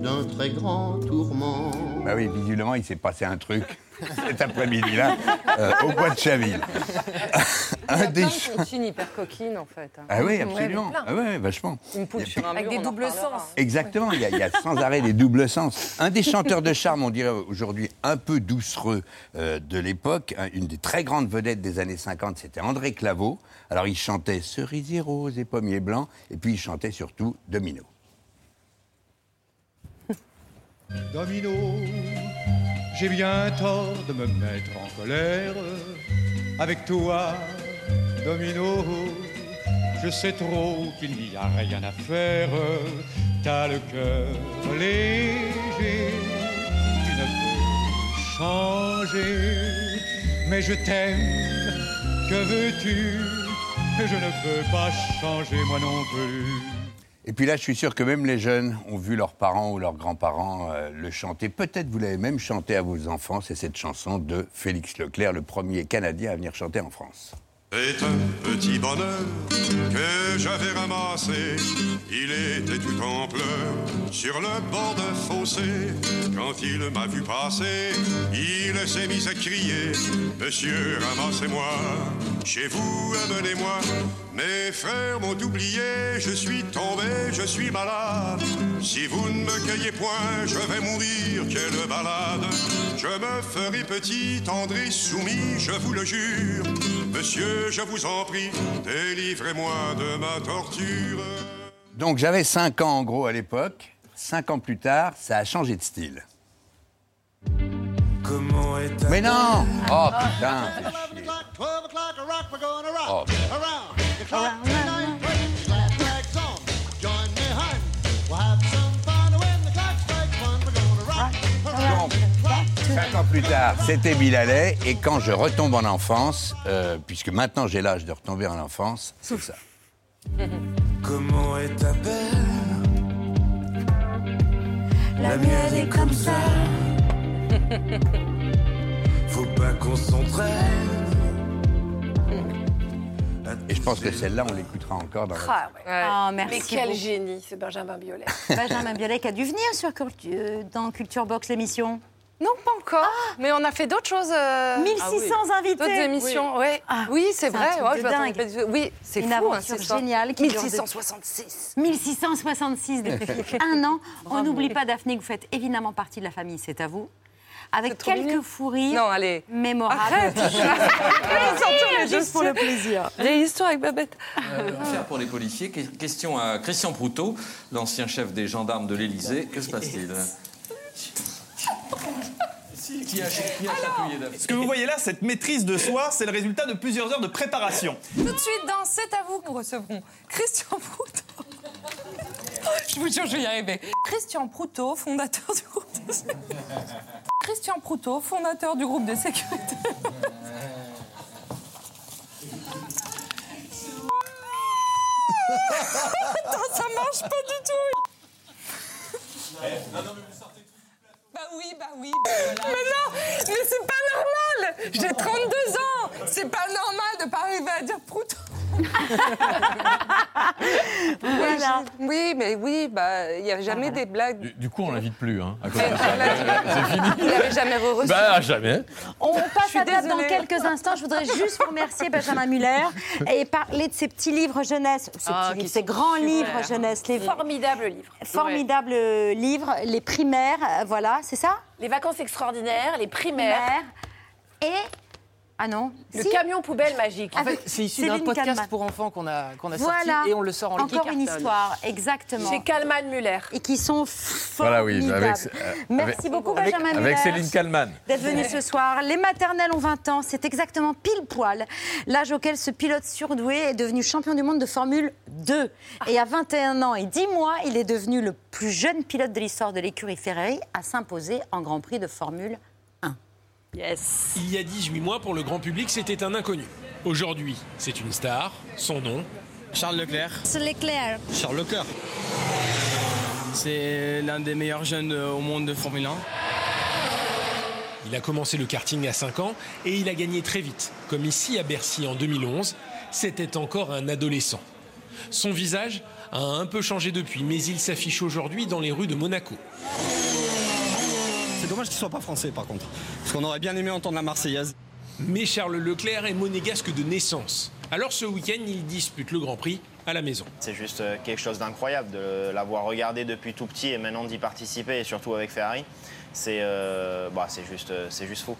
d'un très grand tourment. Bah oui, visiblement, il s'est passé un truc cet après-midi-là euh, au bois de Chaville. Un des ch- comptines hyper coquines, en fait. hein. Ah oui, absolument. Ah ouais, vachement. Une poule sur un Avec mur, des on en doubles sens. Exactement, il y, a, il y a sans arrêt des doubles sens. Un des chanteurs de charme, on dirait aujourd'hui un peu doucereux euh, de l'époque, un- une des très grandes vedettes des années 50, c'était André Claveau. Alors il chantait Cerisier rose et pommier blanc, et puis il chantait surtout Domino. Domino, j'ai bien tort de me mettre en colère. Avec toi, Domino, je sais trop qu'il n'y a rien à faire. T'as le cœur léger, tu ne peux changer. Mais je t'aime, que veux-tu? Je ne peux pas changer moi non plus. Et puis là, je suis sûr que même les jeunes ont vu leurs parents ou leurs grands-parents euh, le chanter. Peut-être vous l'avez même chanté à vos enfants. C'est cette chanson de Félix Leclerc, le premier Canadien à venir chanter en France. C'est un petit bonheur que j'avais ramassé. Il était tout en pleurs sur le bord d'un fossé. Quand il m'a vu passer, il s'est mis à crier Monsieur, ramassez-moi Chez vous, amenez-moi. Mes frères m'ont oublié, je suis tombé, je suis malade. Si vous ne me cueillez point, je vais mourir, quelle balade. Je me ferai petit, tendre et soumis, je vous le jure. Monsieur, je vous en prie, délivrez-moi de ma torture. Donc j'avais 5 ans en gros à l'époque. 5 ans plus tard, ça a changé de style. Comment est Mais non Oh putain fais chier. Oh, Donc, 5 ans plus tard, c'était Bilalay. Et quand je retombe en enfance, euh, puisque maintenant j'ai l'âge de retomber en enfance, c'est ça. Comment est ta belle? La mienne est comme ça. Faut pas qu'on s'entraîne. Et je pense que celle-là, on l'écoutera encore dans la... Ah, ouais. Ah, merci Mais quel beaucoup. génie, ce Benjamin Biolay. Benjamin Biolay qui a dû venir sur, dans Culture Box, l'émission. Non, pas encore. Mais on a fait d'autres choses. euh, 1600 invités. D'autres émissions, Oui. ouais. Ah, oui, c'est c'est un vrai. truc ouais, de je dingue. Oui, c'est Une fou. hein, aventure histoire. géniale qui dure depuis- 1666. 1666 depuis un an. On n'oublie pas, Daphné, que vous faites évidemment partie de la famille, c'est à vous. Avec quelques mignon. fous rires Non, allez. mémorables. Arrête. Juste pour le plaisir. J'ai une histoire avec Babette. Affaire pour les policiers. Que- Question à Christian Proutot, l'ancien chef des gendarmes de l'Élysée. Que se passe-t-il? Qui a, qui a chatouillé Daphné Ce que vous voyez là, cette maîtrise de soi, c'est le résultat de plusieurs heures de préparation. Tout de suite dans C'est à vous que nous recevrons Christian Proutot. Je vous jure, je vais y arriver. Christian Proutot, fondateur du groupe de... Christian Proutot, fondateur du groupe de sécurité. Attends, ça marche pas du tout. Bah oui, bah oui. Mais non, mais c'est pas normal. J'ai 32 ans. C'est pas normal de pas arriver à dire Proutot. Voilà. Oui, mais oui, bah, il n'y a jamais des blagues. du, du coup, on l'invite plus. Hein, à cause de ça. on l'a dit. C'est fini. Vous l'avez jamais reçu. Bah, jamais. On passe à table dans quelques instants. Je voudrais juste vous remercier, Benjamin Muller, et parler de ces petits livres jeunesse, ces, Ah, petits livres, ces grands super. livres jeunesse, les Formidable livre. formidables livres, les primaires, voilà, c'est ça? Les vacances extraordinaires, les primaires. Et. Ah non Le Si. camion poubelle magique. En fait, c'est issu d'un podcast Kalman. pour enfants qu'on a, qu'on a sorti et on le sort en ligne. Encore une histoire, exactement. Chez Kalman Muller. Et qui sont Voilà, oui, formidables. avec- euh, Merci avec- beaucoup, avec- Benjamin Avec Muller. Céline Kallmann. d'être venu ce soir. Les maternelles ont 20 ans, c'est exactement pile poil l'âge auquel ce pilote surdoué est devenu champion du monde de Formule 2. Et à 21 ans et 10 mois, il est devenu le plus jeune pilote de l'histoire de l'écurie Ferrari à s'imposer en Grand Prix de Formule 1. Yes. Il y a 18 mois, pour le grand public, c'était un inconnu. Aujourd'hui, c'est une star. Son nom Charles Leclerc. C'est l'éclair. Charles Leclerc. C'est l'un des meilleurs jeunes au monde de Formule 1. Il a commencé le karting à 5 ans et il a gagné très vite. Comme ici à Bercy en 2011, c'était encore un adolescent. Son visage a un peu changé depuis, mais il s'affiche aujourd'hui dans les rues de Monaco. C'est dommage qu'il soit pas français par contre. Parce qu'on aurait bien aimé entendre la Marseillaise. Mais Charles Leclerc est monégasque de naissance. Alors ce week-end, il dispute le Grand Prix à la maison. C'est juste euh, quelque chose d'incroyable de l'avoir regardé depuis tout petit et maintenant d'y participer, et surtout avec Ferrari. C'est euh, bah, c'est juste, euh, c'est juste fou.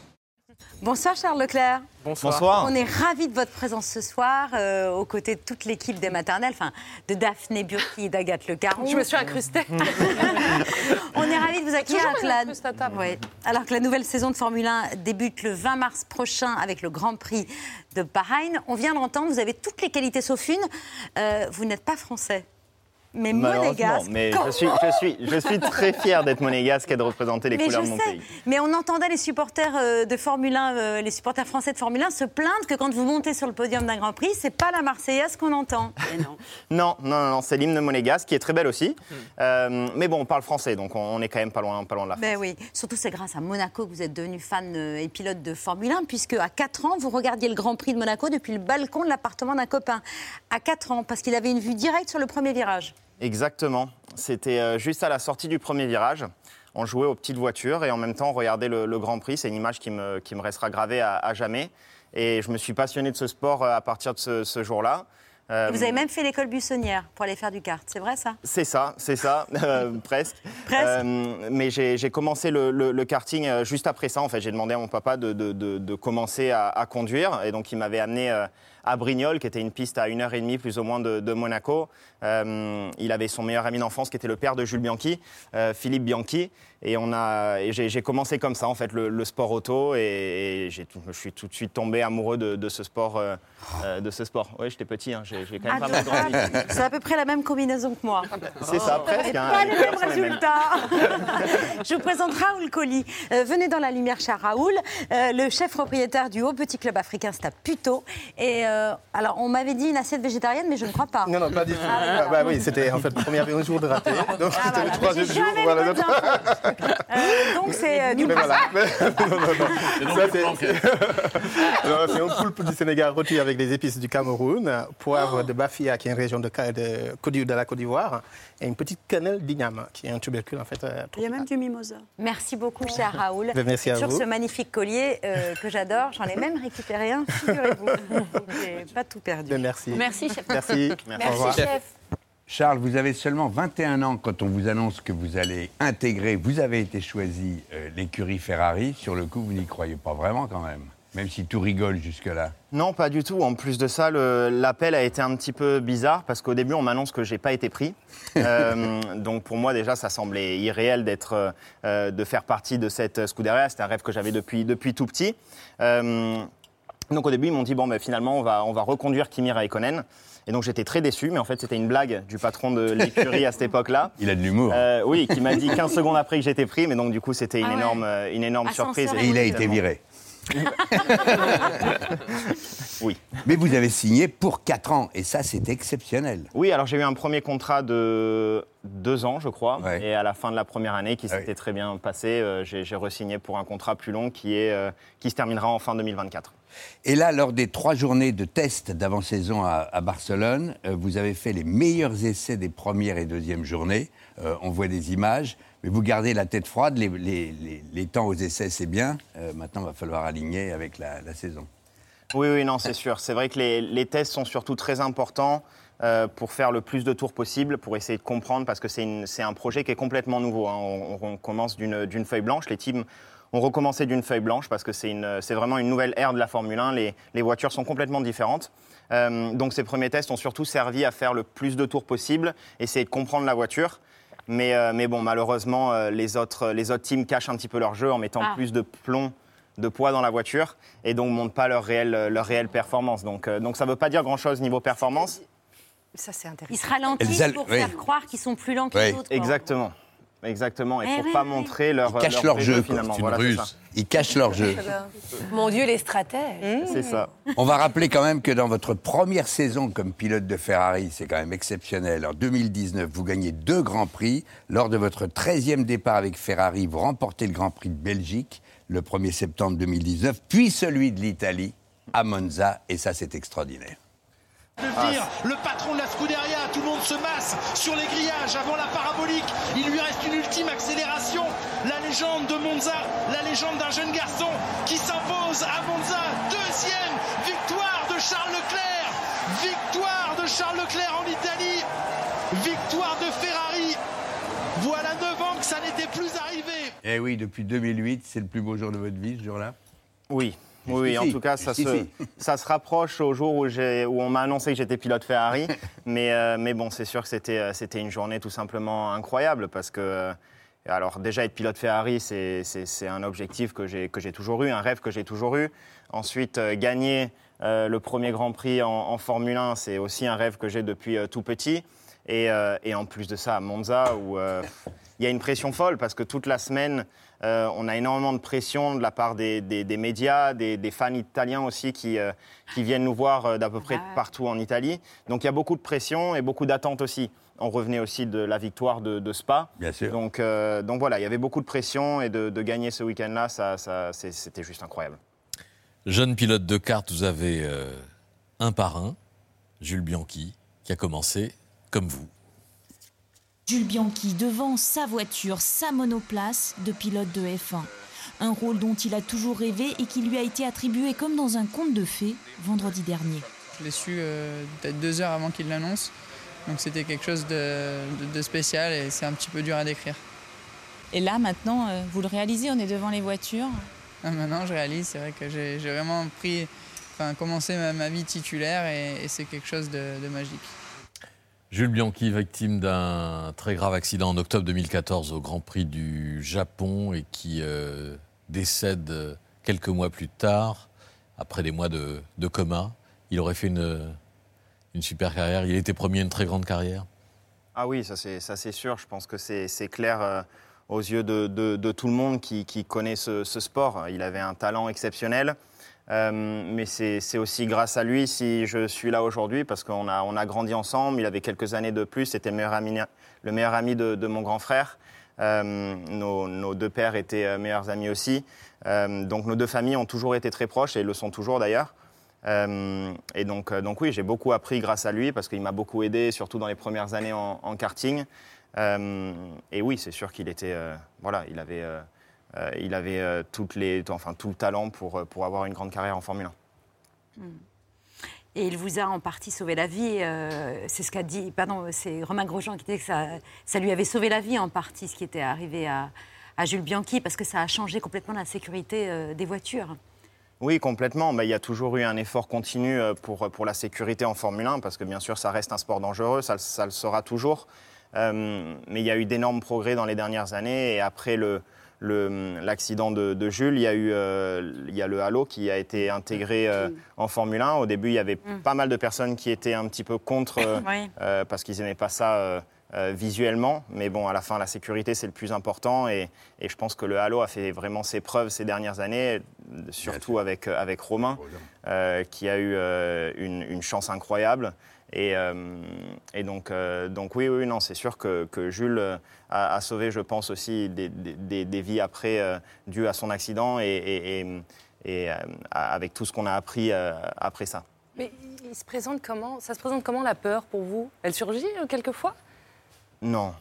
Bonsoir Charles Leclerc. Bonsoir. Bonsoir. On est ravis de votre présence ce soir euh, aux côtés de toute l'équipe des maternelles, enfin de Daphné Burki et d'Agathe Le Caron. Je me suis incrustée. On est ravis de vous accueillir. Alors que la- incruste à table. Ouais. Alors que la nouvelle saison de Formule 1 débute le 20 mars prochain avec le Grand Prix de Bahreïn. On vient de l'entendre, vous avez toutes les qualités sauf une. Euh, vous n'êtes pas français. Mais monégasque. Mais je suis, je, suis, je suis très fier d'être monégasque et de représenter les Mais couleurs de mon sais. pays. Mais on entendait les supporters euh, de Formule 1, euh, les supporters français de Formule 1 se plaindre que quand vous montez sur le podium d'un Grand Prix, c'est pas la Marseillaise qu'on entend. Non, non, non, non, c'est l'hymne monégasque qui est très belle aussi. Euh, mais bon, on parle français, donc on, on est quand même pas loin, pas loin de la France. Ben oui, surtout c'est grâce à Monaco que vous êtes devenu fan et pilote de Formule 1, puisque à 4 ans, vous regardiez le Grand Prix de Monaco depuis le balcon de l'appartement d'un copain. À 4 ans, parce qu'il avait une vue directe sur le premier virage. Exactement. C'était euh, juste à la sortie du premier virage. On jouait aux petites voitures et en même temps on regardait le, le Grand Prix. C'est une image qui me, qui me restera gravée à, à jamais. Et je me suis passionné de ce sport euh, à partir de ce, ce jour-là. Euh, Vous avez même fait l'école buissonnière pour aller faire du kart, c'est vrai ça? C'est ça, c'est ça, euh, presque. Euh, mais j'ai commencé le, le- le karting juste après ça. En fait, j'ai demandé à mon papa de, de- de- de commencer à, à conduire. Et donc, il m'avait amené à Brignoles, qui était une piste à une heure et demie plus ou moins de, de Monaco. Euh, il avait son meilleur ami d'enfance, qui était le père de Jules Bianchi, euh, Philippe Bianchi. Et, on a, et j'ai commencé comme ça, en fait, le, le sport auto. Et, et j'ai tout- je suis tout de suite tombé amoureux de, de ce sport. euh, de ce sport. Oui, j'étais petit, hein, j'ai quand même pas mal grandi. C'est à peu près la même combinaison que moi. C'est ça, presque. hein, Pas les mêmes résultats. Je vous présente Raoul Colli. Venez dans la lumière, cher Raoul, le chef propriétaire du Haut Petit Club Africain, c'est à Puto. Et euh, alors, on m'avait dit une assiette végétarienne, mais je ne crois pas. Non, non, pas du tout. Ah, oui, Ah, voilà. bah oui, c'était en fait le premier jour de raté. Donc Ah, c'était le troisième jour. voilà, donc- Euh, donc, c'est euh, du Mais voilà. poisson. Mais- non, non, non. Ça, c'est- Non, C'est un poulpe du Sénégal rôti avec des épices du Cameroun, un poivre de Bafia, qui est une région de, la Côte d'Ivoire, et une petite cannelle d'igname, qui est un tubercule en fait. euh, Il y a même du mimosa. Merci beaucoup, cher Raoul. Ben, merci à Sur vous. ce magnifique collier euh, que j'adore, j'en ai même récupéré un, figurez-vous. J'ai pas tout perdu. Merci. Merci, chef. Merci. Au revoir. Charles, vous avez seulement 21 ans quand on vous annonce que vous allez intégrer, vous avez été choisi euh, l'écurie Ferrari. Sur le coup, vous n'y croyez pas vraiment quand même, même si tout rigole jusque-là. Non, pas du tout. En plus de ça, l'appel a été un petit peu bizarre parce qu'au début, on m'annonce que j'ai pas été pris. Euh, donc pour moi, déjà, ça semblait irréel d'être, euh, de faire partie de cette Scuderia. C'était un rêve que j'avais depuis, depuis tout petit. Donc au début, ils m'ont dit bon, ben, finalement, on va, on va reconduire Kimi Raikkonen. Et donc j'étais très déçu, mais en fait c'était une blague du patron de l'écurie à cette époque-là. Il a de l'humour. Euh, oui, qui m'a dit 15 secondes après que j'étais pris, mais donc du coup c'était une Ah ouais. énorme, euh, une énorme Ascenseur surprise. Et il a été viré. oui. Mais vous avez signé pour 4 ans, et ça c'est exceptionnel. Oui, alors j'ai eu un premier contrat de deux ans, je crois, et à la fin de la première année, qui s'était très bien passé, euh, j'ai j'ai re-signé pour un contrat plus long qui, est, euh, qui se terminera en fin 2024. Et là, lors des trois journées de test d'avant-saison à, Barcelone, euh, vous avez fait les meilleurs essais des premières et deuxièmes journées. Euh, on voit des images, mais vous gardez la tête froide. Les, temps aux essais, c'est bien. Euh, maintenant, il va falloir aligner avec la, saison. Oui, oui, non, c'est sûr. C'est vrai que les, tests sont surtout très importants pour faire le plus de tours possible, pour essayer de comprendre, parce que c'est un projet qui est complètement nouveau. hein. On, on commence d'une feuille blanche. Les teams ont recommencé d'une feuille blanche parce que c'est vraiment une nouvelle ère de la Formule 1. Les, les voitures sont complètement différentes. Euh, donc ces premiers tests ont surtout servi à faire le plus de tours possible, essayer de comprendre la voiture. Mais, euh, mais bon, malheureusement, euh, les, autres, les autres teams cachent un petit peu leur jeu en mettant Ah. plus de plomb de poids dans la voiture et donc ne montrent pas leur réelle, leur réelle performance. Donc, euh, donc ça ne veut pas dire grand-chose niveau performance. Ça, c'est intéressant. Ils se ralentissent pour oui. faire croire qu'ils sont plus lents que les autres. quoi. Exactement. Exactement. Et Eh pour oui, pas montrer leur, Ils cachent leur jeu, quoi. finalement. Une Voilà, ruse. Ils cachent leur jeu. Mon Dieu, les stratèges. C'est ça. On va rappeler quand même que dans votre première saison comme pilote de Ferrari, c'est quand même exceptionnel. En 2019, vous gagnez deux grands prix. Lors de votre 13e départ avec Ferrari, vous remportez le Grand Prix de Belgique le 1er septembre 2019, puis celui de l'Italie à Monza, et ça c'est extraordinaire. De dire le patron de la Scuderia, tout le monde se masse sur les grillages avant la parabolique. Il lui reste une ultime accélération. La légende de Monza, la légende d'un jeune garçon qui s'impose à Monza. Deuxième victoire de Charles Leclerc. Victoire de Charles Leclerc en Italie. Victoire de Ferrari. Voilà 9 ans que ça n'était plus arrivé. Eh oui, depuis 2008, c'est le plus beau jour de votre vie, ce jour-là Oui. Oui, oui, en tout cas, ça se, ça se rapproche au jour où, où on m'a annoncé que j'étais pilote Ferrari. mais, euh, mais bon, c'est sûr que c'était, euh, c'était une journée tout simplement incroyable parce que, euh, alors déjà être pilote Ferrari, c'est, un objectif que j'ai, que j'ai toujours eu, un rêve que j'ai toujours eu. Ensuite, gagner euh, le premier Grand Prix en, en Formule 1, c'est aussi un rêve que j'ai depuis euh, tout petit. Et, euh, et en plus de ça, à Monza, où il y a une pression folle parce que toute la semaine, euh, on a énormément de pression de la part des, des- des médias, des, des fans italiens aussi qui, euh, qui viennent nous voir euh, d'à peu près partout en Italie. Donc il y a beaucoup de pression et beaucoup d'attentes aussi. On revenait aussi de la victoire de, de Spa. Bien sûr. Donc, euh, donc voilà, il y avait beaucoup de pression et de, de gagner ce week-end-là, ça, ça, c'est- c'était juste incroyable. Jeune pilote de kart, vous avez euh, un parrain, Jules Bianchi, qui a commencé comme vous. Jules Bianchi devant sa voiture, sa monoplace de pilote de F1. Un rôle dont il a toujours rêvé et qui lui a été attribué comme dans un conte de fées vendredi dernier. Je l'ai su euh, peut-être deux heures avant qu'il l'annonce. Donc c'était quelque chose de, de- de spécial et c'est un petit peu dur à décrire. Et là, maintenant, euh, vous le réalisez, on est devant les voitures. Ah, Maintenant, je réalise, c'est vrai que j'ai vraiment pris, enfin, commencé ma, ma vie titulaire et, et c'est quelque chose de, de magique. Jules Bianchi, victime d'un très grave accident en octobre 2014 au Grand Prix du Japon et qui euh, décède euh, quelques mois plus tard, après des mois de, coma. Il aurait fait une, une super carrière. Il était promis à une très grande carrière. Ah oui, ça c'est sûr. Je pense que c'est clair euh, aux yeux de, de- tout le monde qui, connaît ce sport. Il avait un talent exceptionnel. Euh, mais c'est aussi grâce à lui si je suis là aujourd'hui parce qu'on a, on a grandi ensemble. Il avait quelques années de plus. C'était le meilleur ami, de, mon grand frère. Euh, nos, deux pères étaient euh, meilleurs amis aussi. Donc nos deux familles ont toujours été très proches et le sont toujours d'ailleurs. Et donc, donc oui, j'ai beaucoup appris grâce à lui parce qu'il m'a beaucoup aidé, surtout dans les premières années en, en karting. Et oui, c'est sûr qu'il était, voilà, il avait, euh, il avait euh, toutes les, enfin tout le talent pour euh, pour avoir une grande carrière en Formule 1. Et il vous a en partie sauvé la vie. euh, c'est ce qu'a dit, pardon, c'est Romain Grosjean qui disait que ça, ça lui avait sauvé la vie en partie, ce qui était arrivé à, à Jules Bianchi, parce que ça a changé complètement la sécurité des voitures. Oui, complètement. Mais il y a toujours eu un effort continu pour, pour la sécurité en Formule 1, parce que bien sûr, ça reste un sport dangereux, ça, ça le sera toujours. Euh, mais il y a eu d'énormes progrès dans les dernières années. Et après le- l'accident de, de Jules, il y, a eu, euh, il y a le halo qui a été intégré euh, en Formule 1. Au début, il y avait Mm. pas mal de personnes qui étaient un petit peu contre, euh, Oui. euh, parce qu'ils n'aimaient pas ça euh, euh, visuellement. Mais bon, à la fin, la sécurité, c'est le plus important. Et, et je pense que le halo a fait vraiment ses preuves ces dernières années, surtout avec, avec Romain, euh, qui a eu euh, une, une chance incroyable. Et, euh, et donc, euh, donc oui, oui, non, c'est sûr que, que Jules a, a sauvé, je pense aussi, des, des- des- vies après euh, dues à son accident et, et- et- et, euh, avec tout ce qu'on a appris euh, après ça. Mais il se présente comment Ça se présente comment la peur pour vous? Elle surgit euh, quelquefois? Non,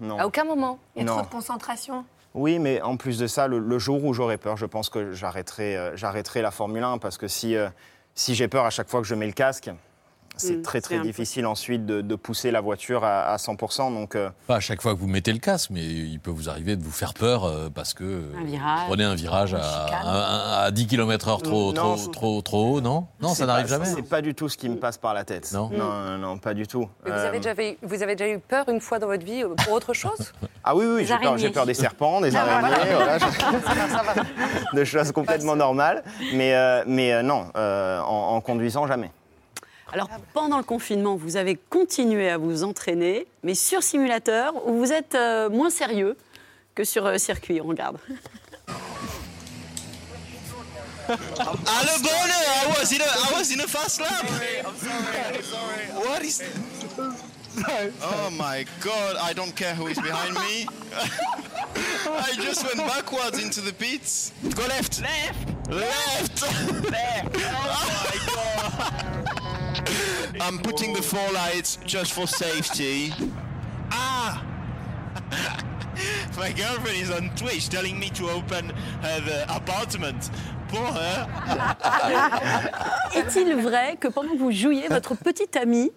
non. À aucun moment. Il y a trop de concentration. Oui, mais en plus de ça, le, le jour où j'aurai peur, je pense que j'arrêterai, euh, j'arrêterai la Formule 1 parce que si, euh, si j'ai peur à chaque fois que je mets le casque, c'est Mm, très c'est très impossible. difficile ensuite de, de pousser la voiture à, à 100%. Donc, euh, Pas à chaque fois que vous mettez le casque, mais il peut vous arriver de vous faire peur euh, parce que euh, Un virage, vous prenez un virage à, chicane. à- à 10 km/h trop, Non, trop, trop, trop haut, non? Non, ça n'arrive jamais. C'est pas du tout ce qui me passe par la tête. Non non, non, non, pas du tout. Mais vous, avez déjà, eu- vous avez déjà eu peur une fois dans votre vie pour autre chose? Ah oui, oui, j'ai peur, des serpents, des Ah, voilà. araignées, voilà, je- Ça va, ça va. de choses complètement normales. Mais, euh, mais euh, non, euh, en, en conduisant, jamais. Alors, pendant le confinement, vous avez continué à vous entraîner, mais sur simulateur, où vous êtes euh, moins sérieux que sur euh, circuit. On regarde. Alabona, I was in a I was in a fast lap. What is? Oh my God! I don't care who is behind me. I just went backwards into the pits. Go left. Left. Left. Left. Oh my God! I'm putting the four lights just for safety. Ah! My girlfriend is on Twitch telling me to open uh, the apartment. Pour her. Est-il vrai que pendant que vous jouiez, votre petite amie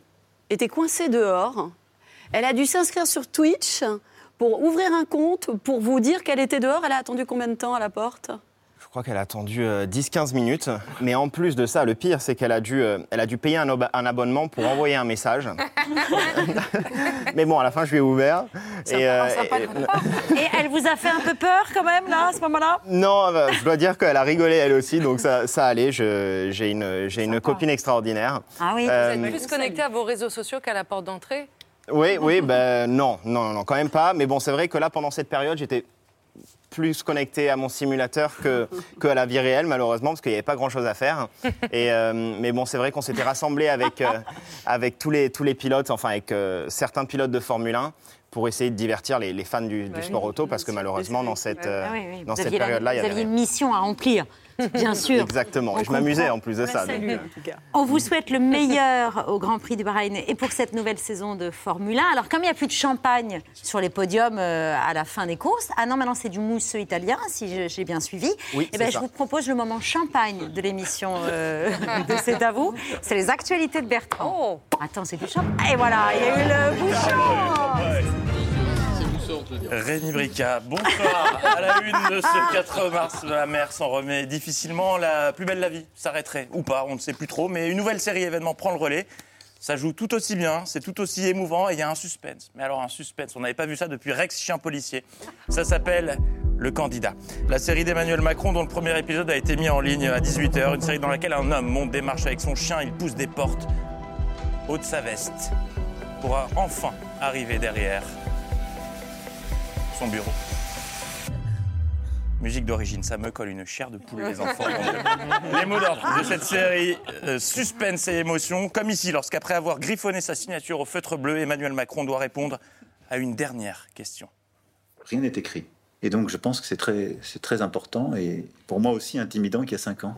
était coincée dehors? Elle a dû s'inscrire sur Twitch pour ouvrir un compte, pour vous dire qu'elle était dehors. Elle a attendu combien de temps à la porte? Crois qu'elle a attendu euh, 10-15 minutes. Mais en plus de ça, le pire, c'est qu'elle a, dû, euh, elle a dû payer un, abonnement pour envoyer un message. Mais bon, à la fin, je lui ai ouvert. Et, euh, et- Et elle vous a fait un peu peur quand même, là, à ce moment-là? Non, euh, je dois dire qu'elle a rigolé elle aussi, donc ça, ça allait. Je- J'ai une, j'ai une copine extraordinaire. Ah oui, Euh, Vous êtes plus connecté à vos réseaux sociaux qu'à la porte d'entrée? Oui, oui, ben non, non, non, quand même pas. Mais bon, c'est vrai que là, pendant cette période, j'étais plus connecté à mon simulateur que, que à la vie réelle, malheureusement, parce qu'il n'y avait pas grand-chose à faire. Et, euh, mais bon, c'est vrai qu'on s'était rassemblés avec, euh, avec tous, les, tous les pilotes, enfin avec euh, certains pilotes de Formule 1 pour essayer de divertir les, les fans du, du Ouais, sport auto, parce que malheureusement, dans cette, Ah dans cette période-là, il y avait une mission à remplir. Bien sûr. Exactement. On Et je m'amusais en plus de ça. donc, en tout cas. On vous souhaite le meilleur au Grand Prix du Bahreïn et pour cette nouvelle saison de Formule 1. Alors, comme il n'y a plus de champagne sur les podiums euh, à la fin des courses, ah non, maintenant c'est du mousseux italien, si je- j'ai bien suivi. Oui, Eh ben, je vous propose le moment champagne de l'émission euh, de C'est à vous. C'est les actualités de Bertrand. Attends, c'est du champagne. Et voilà, il y a eu le bouchon. Rémi Brica, bonsoir. À la une de ce 4 mars, la mer s'en remet difficilement. La plus belle la vie s'arrêterait, ou pas, on ne sait plus trop. Mais une nouvelle série événement prend le relais. Ça joue tout aussi bien, c'est tout aussi émouvant et il y a un suspense. Mais alors un suspense, on n'avait pas vu ça depuis Rex Chien Policier. Ça s'appelle Le Candidat. La série d'Emmanuel Macron dont le premier épisode a été mis en ligne à 18h. Une série dans laquelle un homme monte des marches avec son chien, il pousse des portes haut de sa veste pour enfin arriver derrière son bureau. Musique d'origine, ça me colle une chair de poulet, les enfants. les mots d'ordre de cette série, euh, suspense et émotion, comme ici, lorsqu'après avoir griffonné sa signature au feutre bleu, Emmanuel Macron doit répondre à une dernière question. Rien n'est écrit. Et donc je pense que c'est très, c'est très important et pour moi aussi intimidant qu'il y a cinq ans.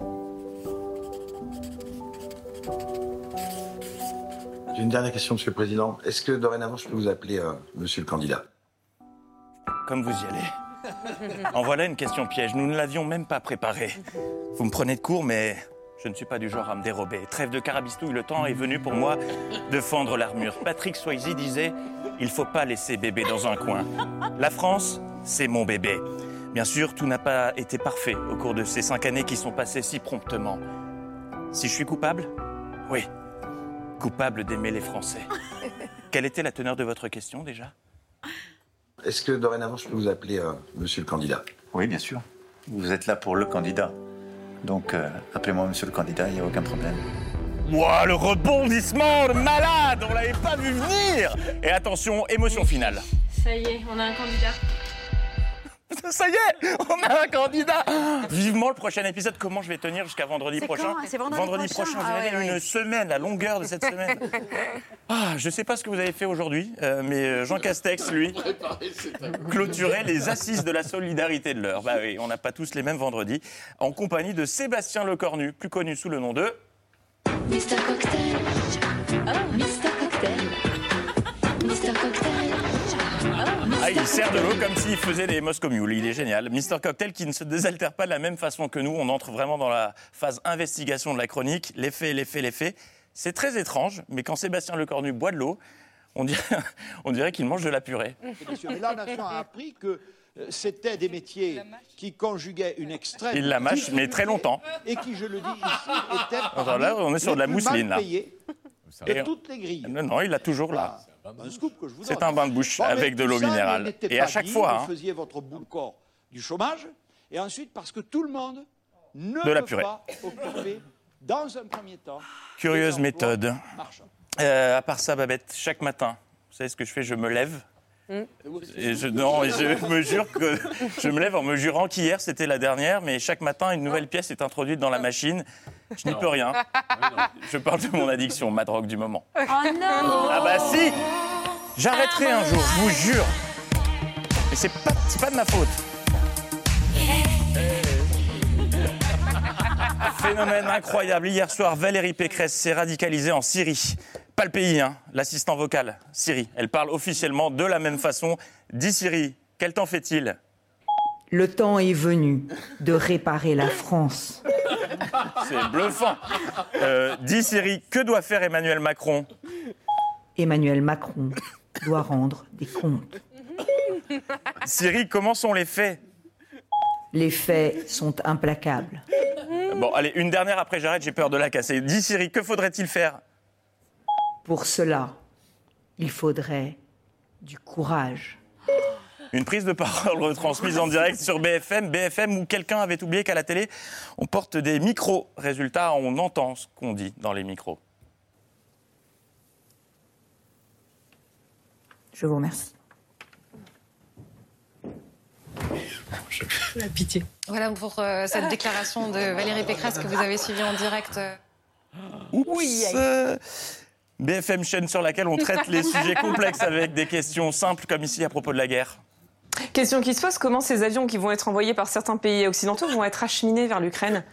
J'ai une dernière question, Monsieur le Président. Est-ce que dorénavant je peux vous appeler euh, Monsieur le candidat? Comme vous y allez. En voilà une question piège, nous ne l'avions même pas préparée. Vous me prenez de court, mais je ne suis pas du genre à me dérober. Trêve de carabistouille, le temps est venu pour moi de fendre l'armure. Patrick Swayze disait Il faut pas laisser bébé dans un coin. La France, c'est mon bébé. Bien sûr, tout n'a pas été parfait au cours de ces cinq années qui sont passées si promptement. Si je suis coupable? Oui. Coupable d'aimer les Français. Quelle était la teneur de votre question déjà? Est-ce que dorénavant je peux vous appeler euh, Monsieur le candidat? Oui, bien sûr. Vous êtes là pour le candidat. Donc euh, appelez-moi Monsieur le candidat, il n'y a aucun problème. Ouah, le rebondissement de malade On l'avait pas vu venir Et attention, émotion finale. Ça y est, on a un candidat. Ça y est, on a un candidat Vivement le prochain épisode, comment je vais tenir jusqu'à vendredi prochain C'est vendredi prochain prochain, Ah ouais, ouais. une semaine, la longueur de cette semaine. Ah, je sais pas ce que vous avez fait aujourd'hui, euh, mais euh, Jean Castex, lui, clôturait les assises de la solidarité de l'heure. Bah oui, on n'a pas tous les mêmes vendredis, en compagnie de Sébastien Lecornu, plus connu sous le nom de... Mister Cocktail. Oh, Mister Il sert de l'eau comme s'il faisait des Moscow Mule. Il est génial. Mister Cocktail qui ne se désaltère pas de la même façon que nous. On entre vraiment dans la phase investigation de la chronique. Les faits, les faits, les faits. C'est très étrange, mais quand Sébastien Lecornu boit de l'eau, on dirait, on dirait qu'il mange de la purée. Mais là, Nation a appris que euh, c'était des métiers qui conjuguaient une extrême. Il la mâche, mais très longtemps. Et qui, je le dis ici, étaient. Alors là, on est sur de la mousseline, mal là. payés Et- De toutes les grilles. Non, non, il l'a toujours là. Vous C'est un bain de bouche Bon, avec de l'eau minérale. Et à chaque dit, fois, Vous hein, faisiez votre bout de corps du chômage. Et ensuite, parce que tout le monde ne De la peut purée. pas occuper, dans un premier temps, curieuse méthode. Euh, à part ça, Babette, chaque matin, vous savez ce que je fais Je me lève. Et je, non, et je me jure que je me lève en me jurant qu'hier c'était la dernière, mais chaque matin une nouvelle pièce est introduite dans la machine. Je n'y peux rien. Je parle de mon addiction, ma drogue du moment. Oh non Ah bah si J'arrêterai un jour, je vous jure. Mais c'est pas, c'est pas de ma faute. Phénomène incroyable. Hier soir, Valérie Pécresse s'est radicalisée en Syrie. Pas le pays, hein. L'assistant vocal, Syrie. Elle parle officiellement de la même façon. Dis Syrie, quel temps fait-il? Le temps est venu de réparer la France. C'est bluffant. Euh, dis Syrie, que doit faire Emmanuel Macron? Emmanuel Macron doit rendre des comptes. Syrie, comment sont les faits? Les faits sont implacables. Bon, allez, une dernière après j'arrête, j'ai peur de la casser. Dis Syrie, que faudrait-il faire? Pour cela, il faudrait du courage. Une prise de parole retransmise en direct sur BFM. BFM où quelqu'un avait oublié qu'à la télé, on porte des micros. Résultat, on entend ce qu'on dit dans les micros. Je vous remercie. La pitié. Voilà pour euh, cette déclaration de Valérie Pécresse que vous avez suivie en direct. Oups Euh, BFM chaîne sur laquelle on traite les sujets complexes avec des questions simples comme ici à propos de la guerre. Question qui se pose, comment ces avions qui vont être envoyés par certains pays occidentaux vont être acheminés vers l'Ukraine?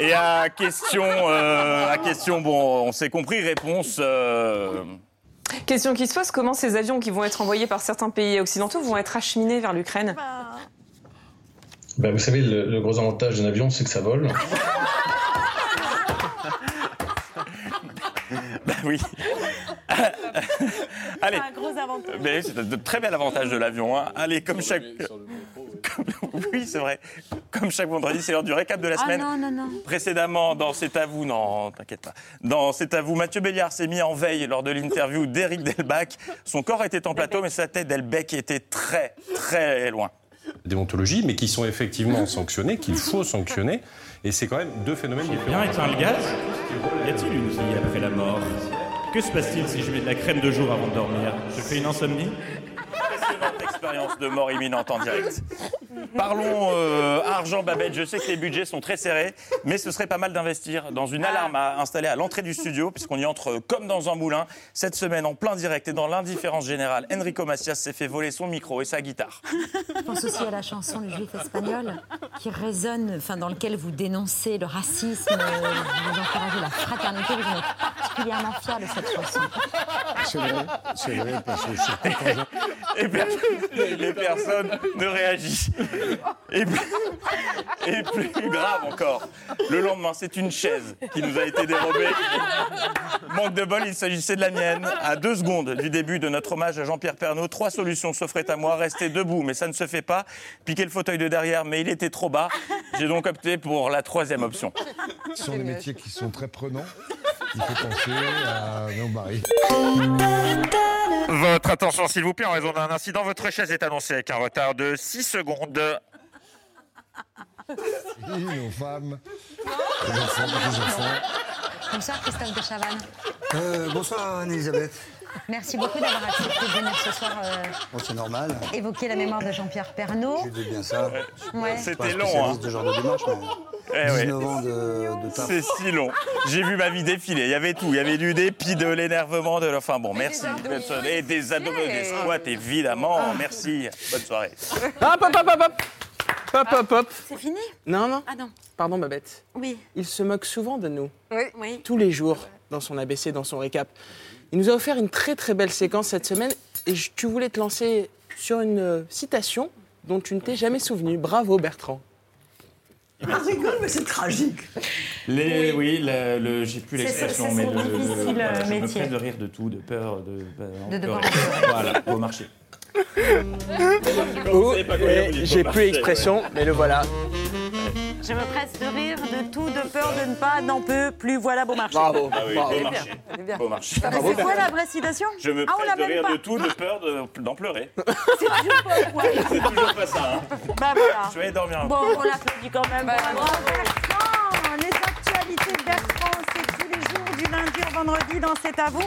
Et à question, euh, à question, bon, on s'est compris, réponse. euh, Question qui se pose, comment ces avions qui vont être envoyés par certains pays occidentaux vont être acheminés vers l'Ukraine? Bah, vous savez, le, le gros avantage d'un avion, c'est que ça vole. oui. Allez. Un gros avantage. Mais c'est un très bel avantage de l'avion. hein. Allez, comme chaque. comme- Oui, c'est vrai. Comme chaque vendredi, c'est l'heure du récap de la Ah semaine. non, non, non. Précédemment, dans C'est à vous, non, t'inquiète pas. Dans C'est à vous, Mathieu Béliard s'est mis en veille lors de l'interview d'Éric Delbach. Son corps était en plateau, mais sa tête d'Elbec était très, très loin. déontologie, mais qui sont effectivement sanctionnés, qu'il faut sanctionner. Et c'est quand même deux phénomènes différents. Bien éteint le gaz Y a-t-il une vie après la mort? Que se passe-t-il si je mets de la crème de jour avant de dormir? Je fais une insomnie? Expérience de mort imminente en direct. Parlons euh, argent, Babette. Je sais que les budgets sont très serrés, mais ce serait pas mal d'investir dans une alarme à installer à l'entrée du studio, puisqu'on y entre comme dans un moulin. Cette semaine, en plein direct et dans l'indifférence générale, Enrico Macias s'est fait voler son micro et sa guitare. Je pense aussi à la chanson Le Juif espagnol, qui résonne, enfin, dans lequel vous dénoncez le racisme, euh, vous encouragez la fraternité. Vous êtes particulièrement fier de cette chanson. C'est vrai, c'est vrai, parce que je- Et, per- et personne ne réagit. Et plus, et plus grave encore, le lendemain, c'est une chaise qui nous a été dérobée. Manque de bol, il s'agissait de la mienne. À deux secondes du début de notre hommage à Jean-Pierre Pernaud, trois solutions s'offraient à moi. Rester debout, mais ça ne se fait pas. Piquer le fauteuil de derrière, mais il était trop bas. J'ai donc opté pour la troisième option. Ce sont des métiers qui sont très prenants. Il faut penser à nos maris. Votre attention, s'il vous plaît, en raison d'un incident, votre chaise est annoncée avec un retard de 6 secondes. Oui, nos femmes, les enfants, les enfants. Bonsoir Christophe de Chavannes. Euh, bonsoir Anne-Elisabeth. Merci beaucoup d'avoir accepté de venir ce soir euh, Bon, c'est normal. évoquer la mémoire de Jean-Pierre Pernaud. Je dis bien ça. Ouais. C'était long, hein. de ce genre de démarche, mais Eh ouais. 19 ans de, de taf. C'est si long. J'ai vu ma vie défiler. Il y avait tout. Il y avait du dépit, de l'énervement, de. Enfin bon, merci. Et des abdominaux, des squats, évidemment. Merci. Bonne soirée. Hop, hop, hop, hop, hop Hop, hop, hop C'est fini? Non, non. Ah non. Pardon, Babette. Oui. Il se moque souvent de nous. Oui. oui. Tous les jours, dans son ABC, dans son récap. Il nous a offert une très très belle séquence cette semaine et je- tu voulais te lancer sur une euh, citation dont tu ne t'es jamais souvenu. Bravo, Bertrand. Ah, rigole, mais c'est tragique. Les, oui, le, le- j'ai plus l'expression, mais le, le- difficile, voilà, je me métier. presse de rire de tout, de peur, de, bah, De devoir peur. Voilà, au marché. Oh, J'ai plus l'expression, mais le voilà. Je me presse de rire de tout, de peur de ne pas, n'en peut plus. Voilà, beau marché. Bravo. Ah oui, bravo. beau marché. Beau marché. Mais c'est quoi la vraie citation Je me Ah, on presse l'a de rire pas. de tout, de peur de- d'en pleurer. C'est toujours pas quoi. C'est toujours pas ça. Hein. Bah voilà. Je vais aller dormir un Bon, peu. on l'applaudit quand même. Bravo, Bertrand. Les actualités de Bertrand, c'est tous les vendredi dans C'est à vous.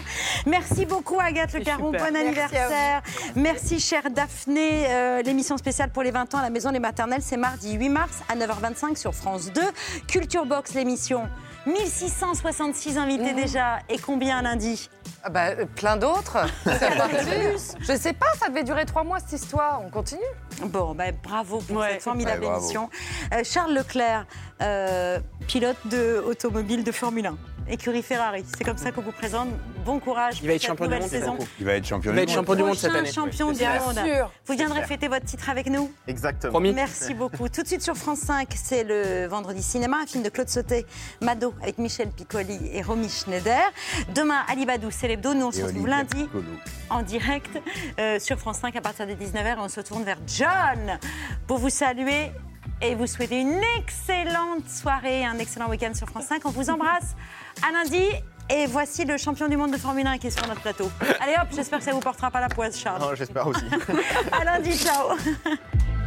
Merci beaucoup Agathe Le Caron, super. bon anniversaire. Merci chère Daphné. Euh, L'émission spéciale pour les 20 ans à la Maison des Maternelles, c'est mardi 8 mars à 9h25 sur France 2. Culture Box, l'émission. 1666 invités déjà. Et combien lundi Ah bah, euh, plein d'autres. Je sais pas, ça devait durer trois mois cette histoire. On continue. Bon, ben, bravo pour cette formidable Ouais, émission. Euh, Charles Leclerc, euh, pilote de automobile de Formule 1, écurie Ferrari. C'est comme ça qu'on vous présente. Bon courage Il va pour être cette champion du nouvelle monde, saison. Il va être champion Il va du être monde. champion du monde cette année. champion Oui, du c'est monde. sûr. Vous viendrez fêter votre titre avec nous Exactement. Promis. Merci beaucoup. Tout de suite sur France 5, c'est le vendredi cinéma, un film de Claude Sauté, Mado, avec Michel Piccoli et Romy Schneider. Demain, Ali Badou, c'est l'hebdo. Nous, on se Et retrouve lundi en direct euh, sur France 5 à partir des 19h. Et on se tourne vers John pour vous saluer et vous souhaiter une excellente soirée, un excellent week-end sur France 5. On vous embrasse. À lundi. Et voici le champion du monde de Formule 1 qui est sur notre plateau. Allez hop, j'espère que ça vous portera pas la poisse, Charles. Non, j'espère aussi. À lundi, ciao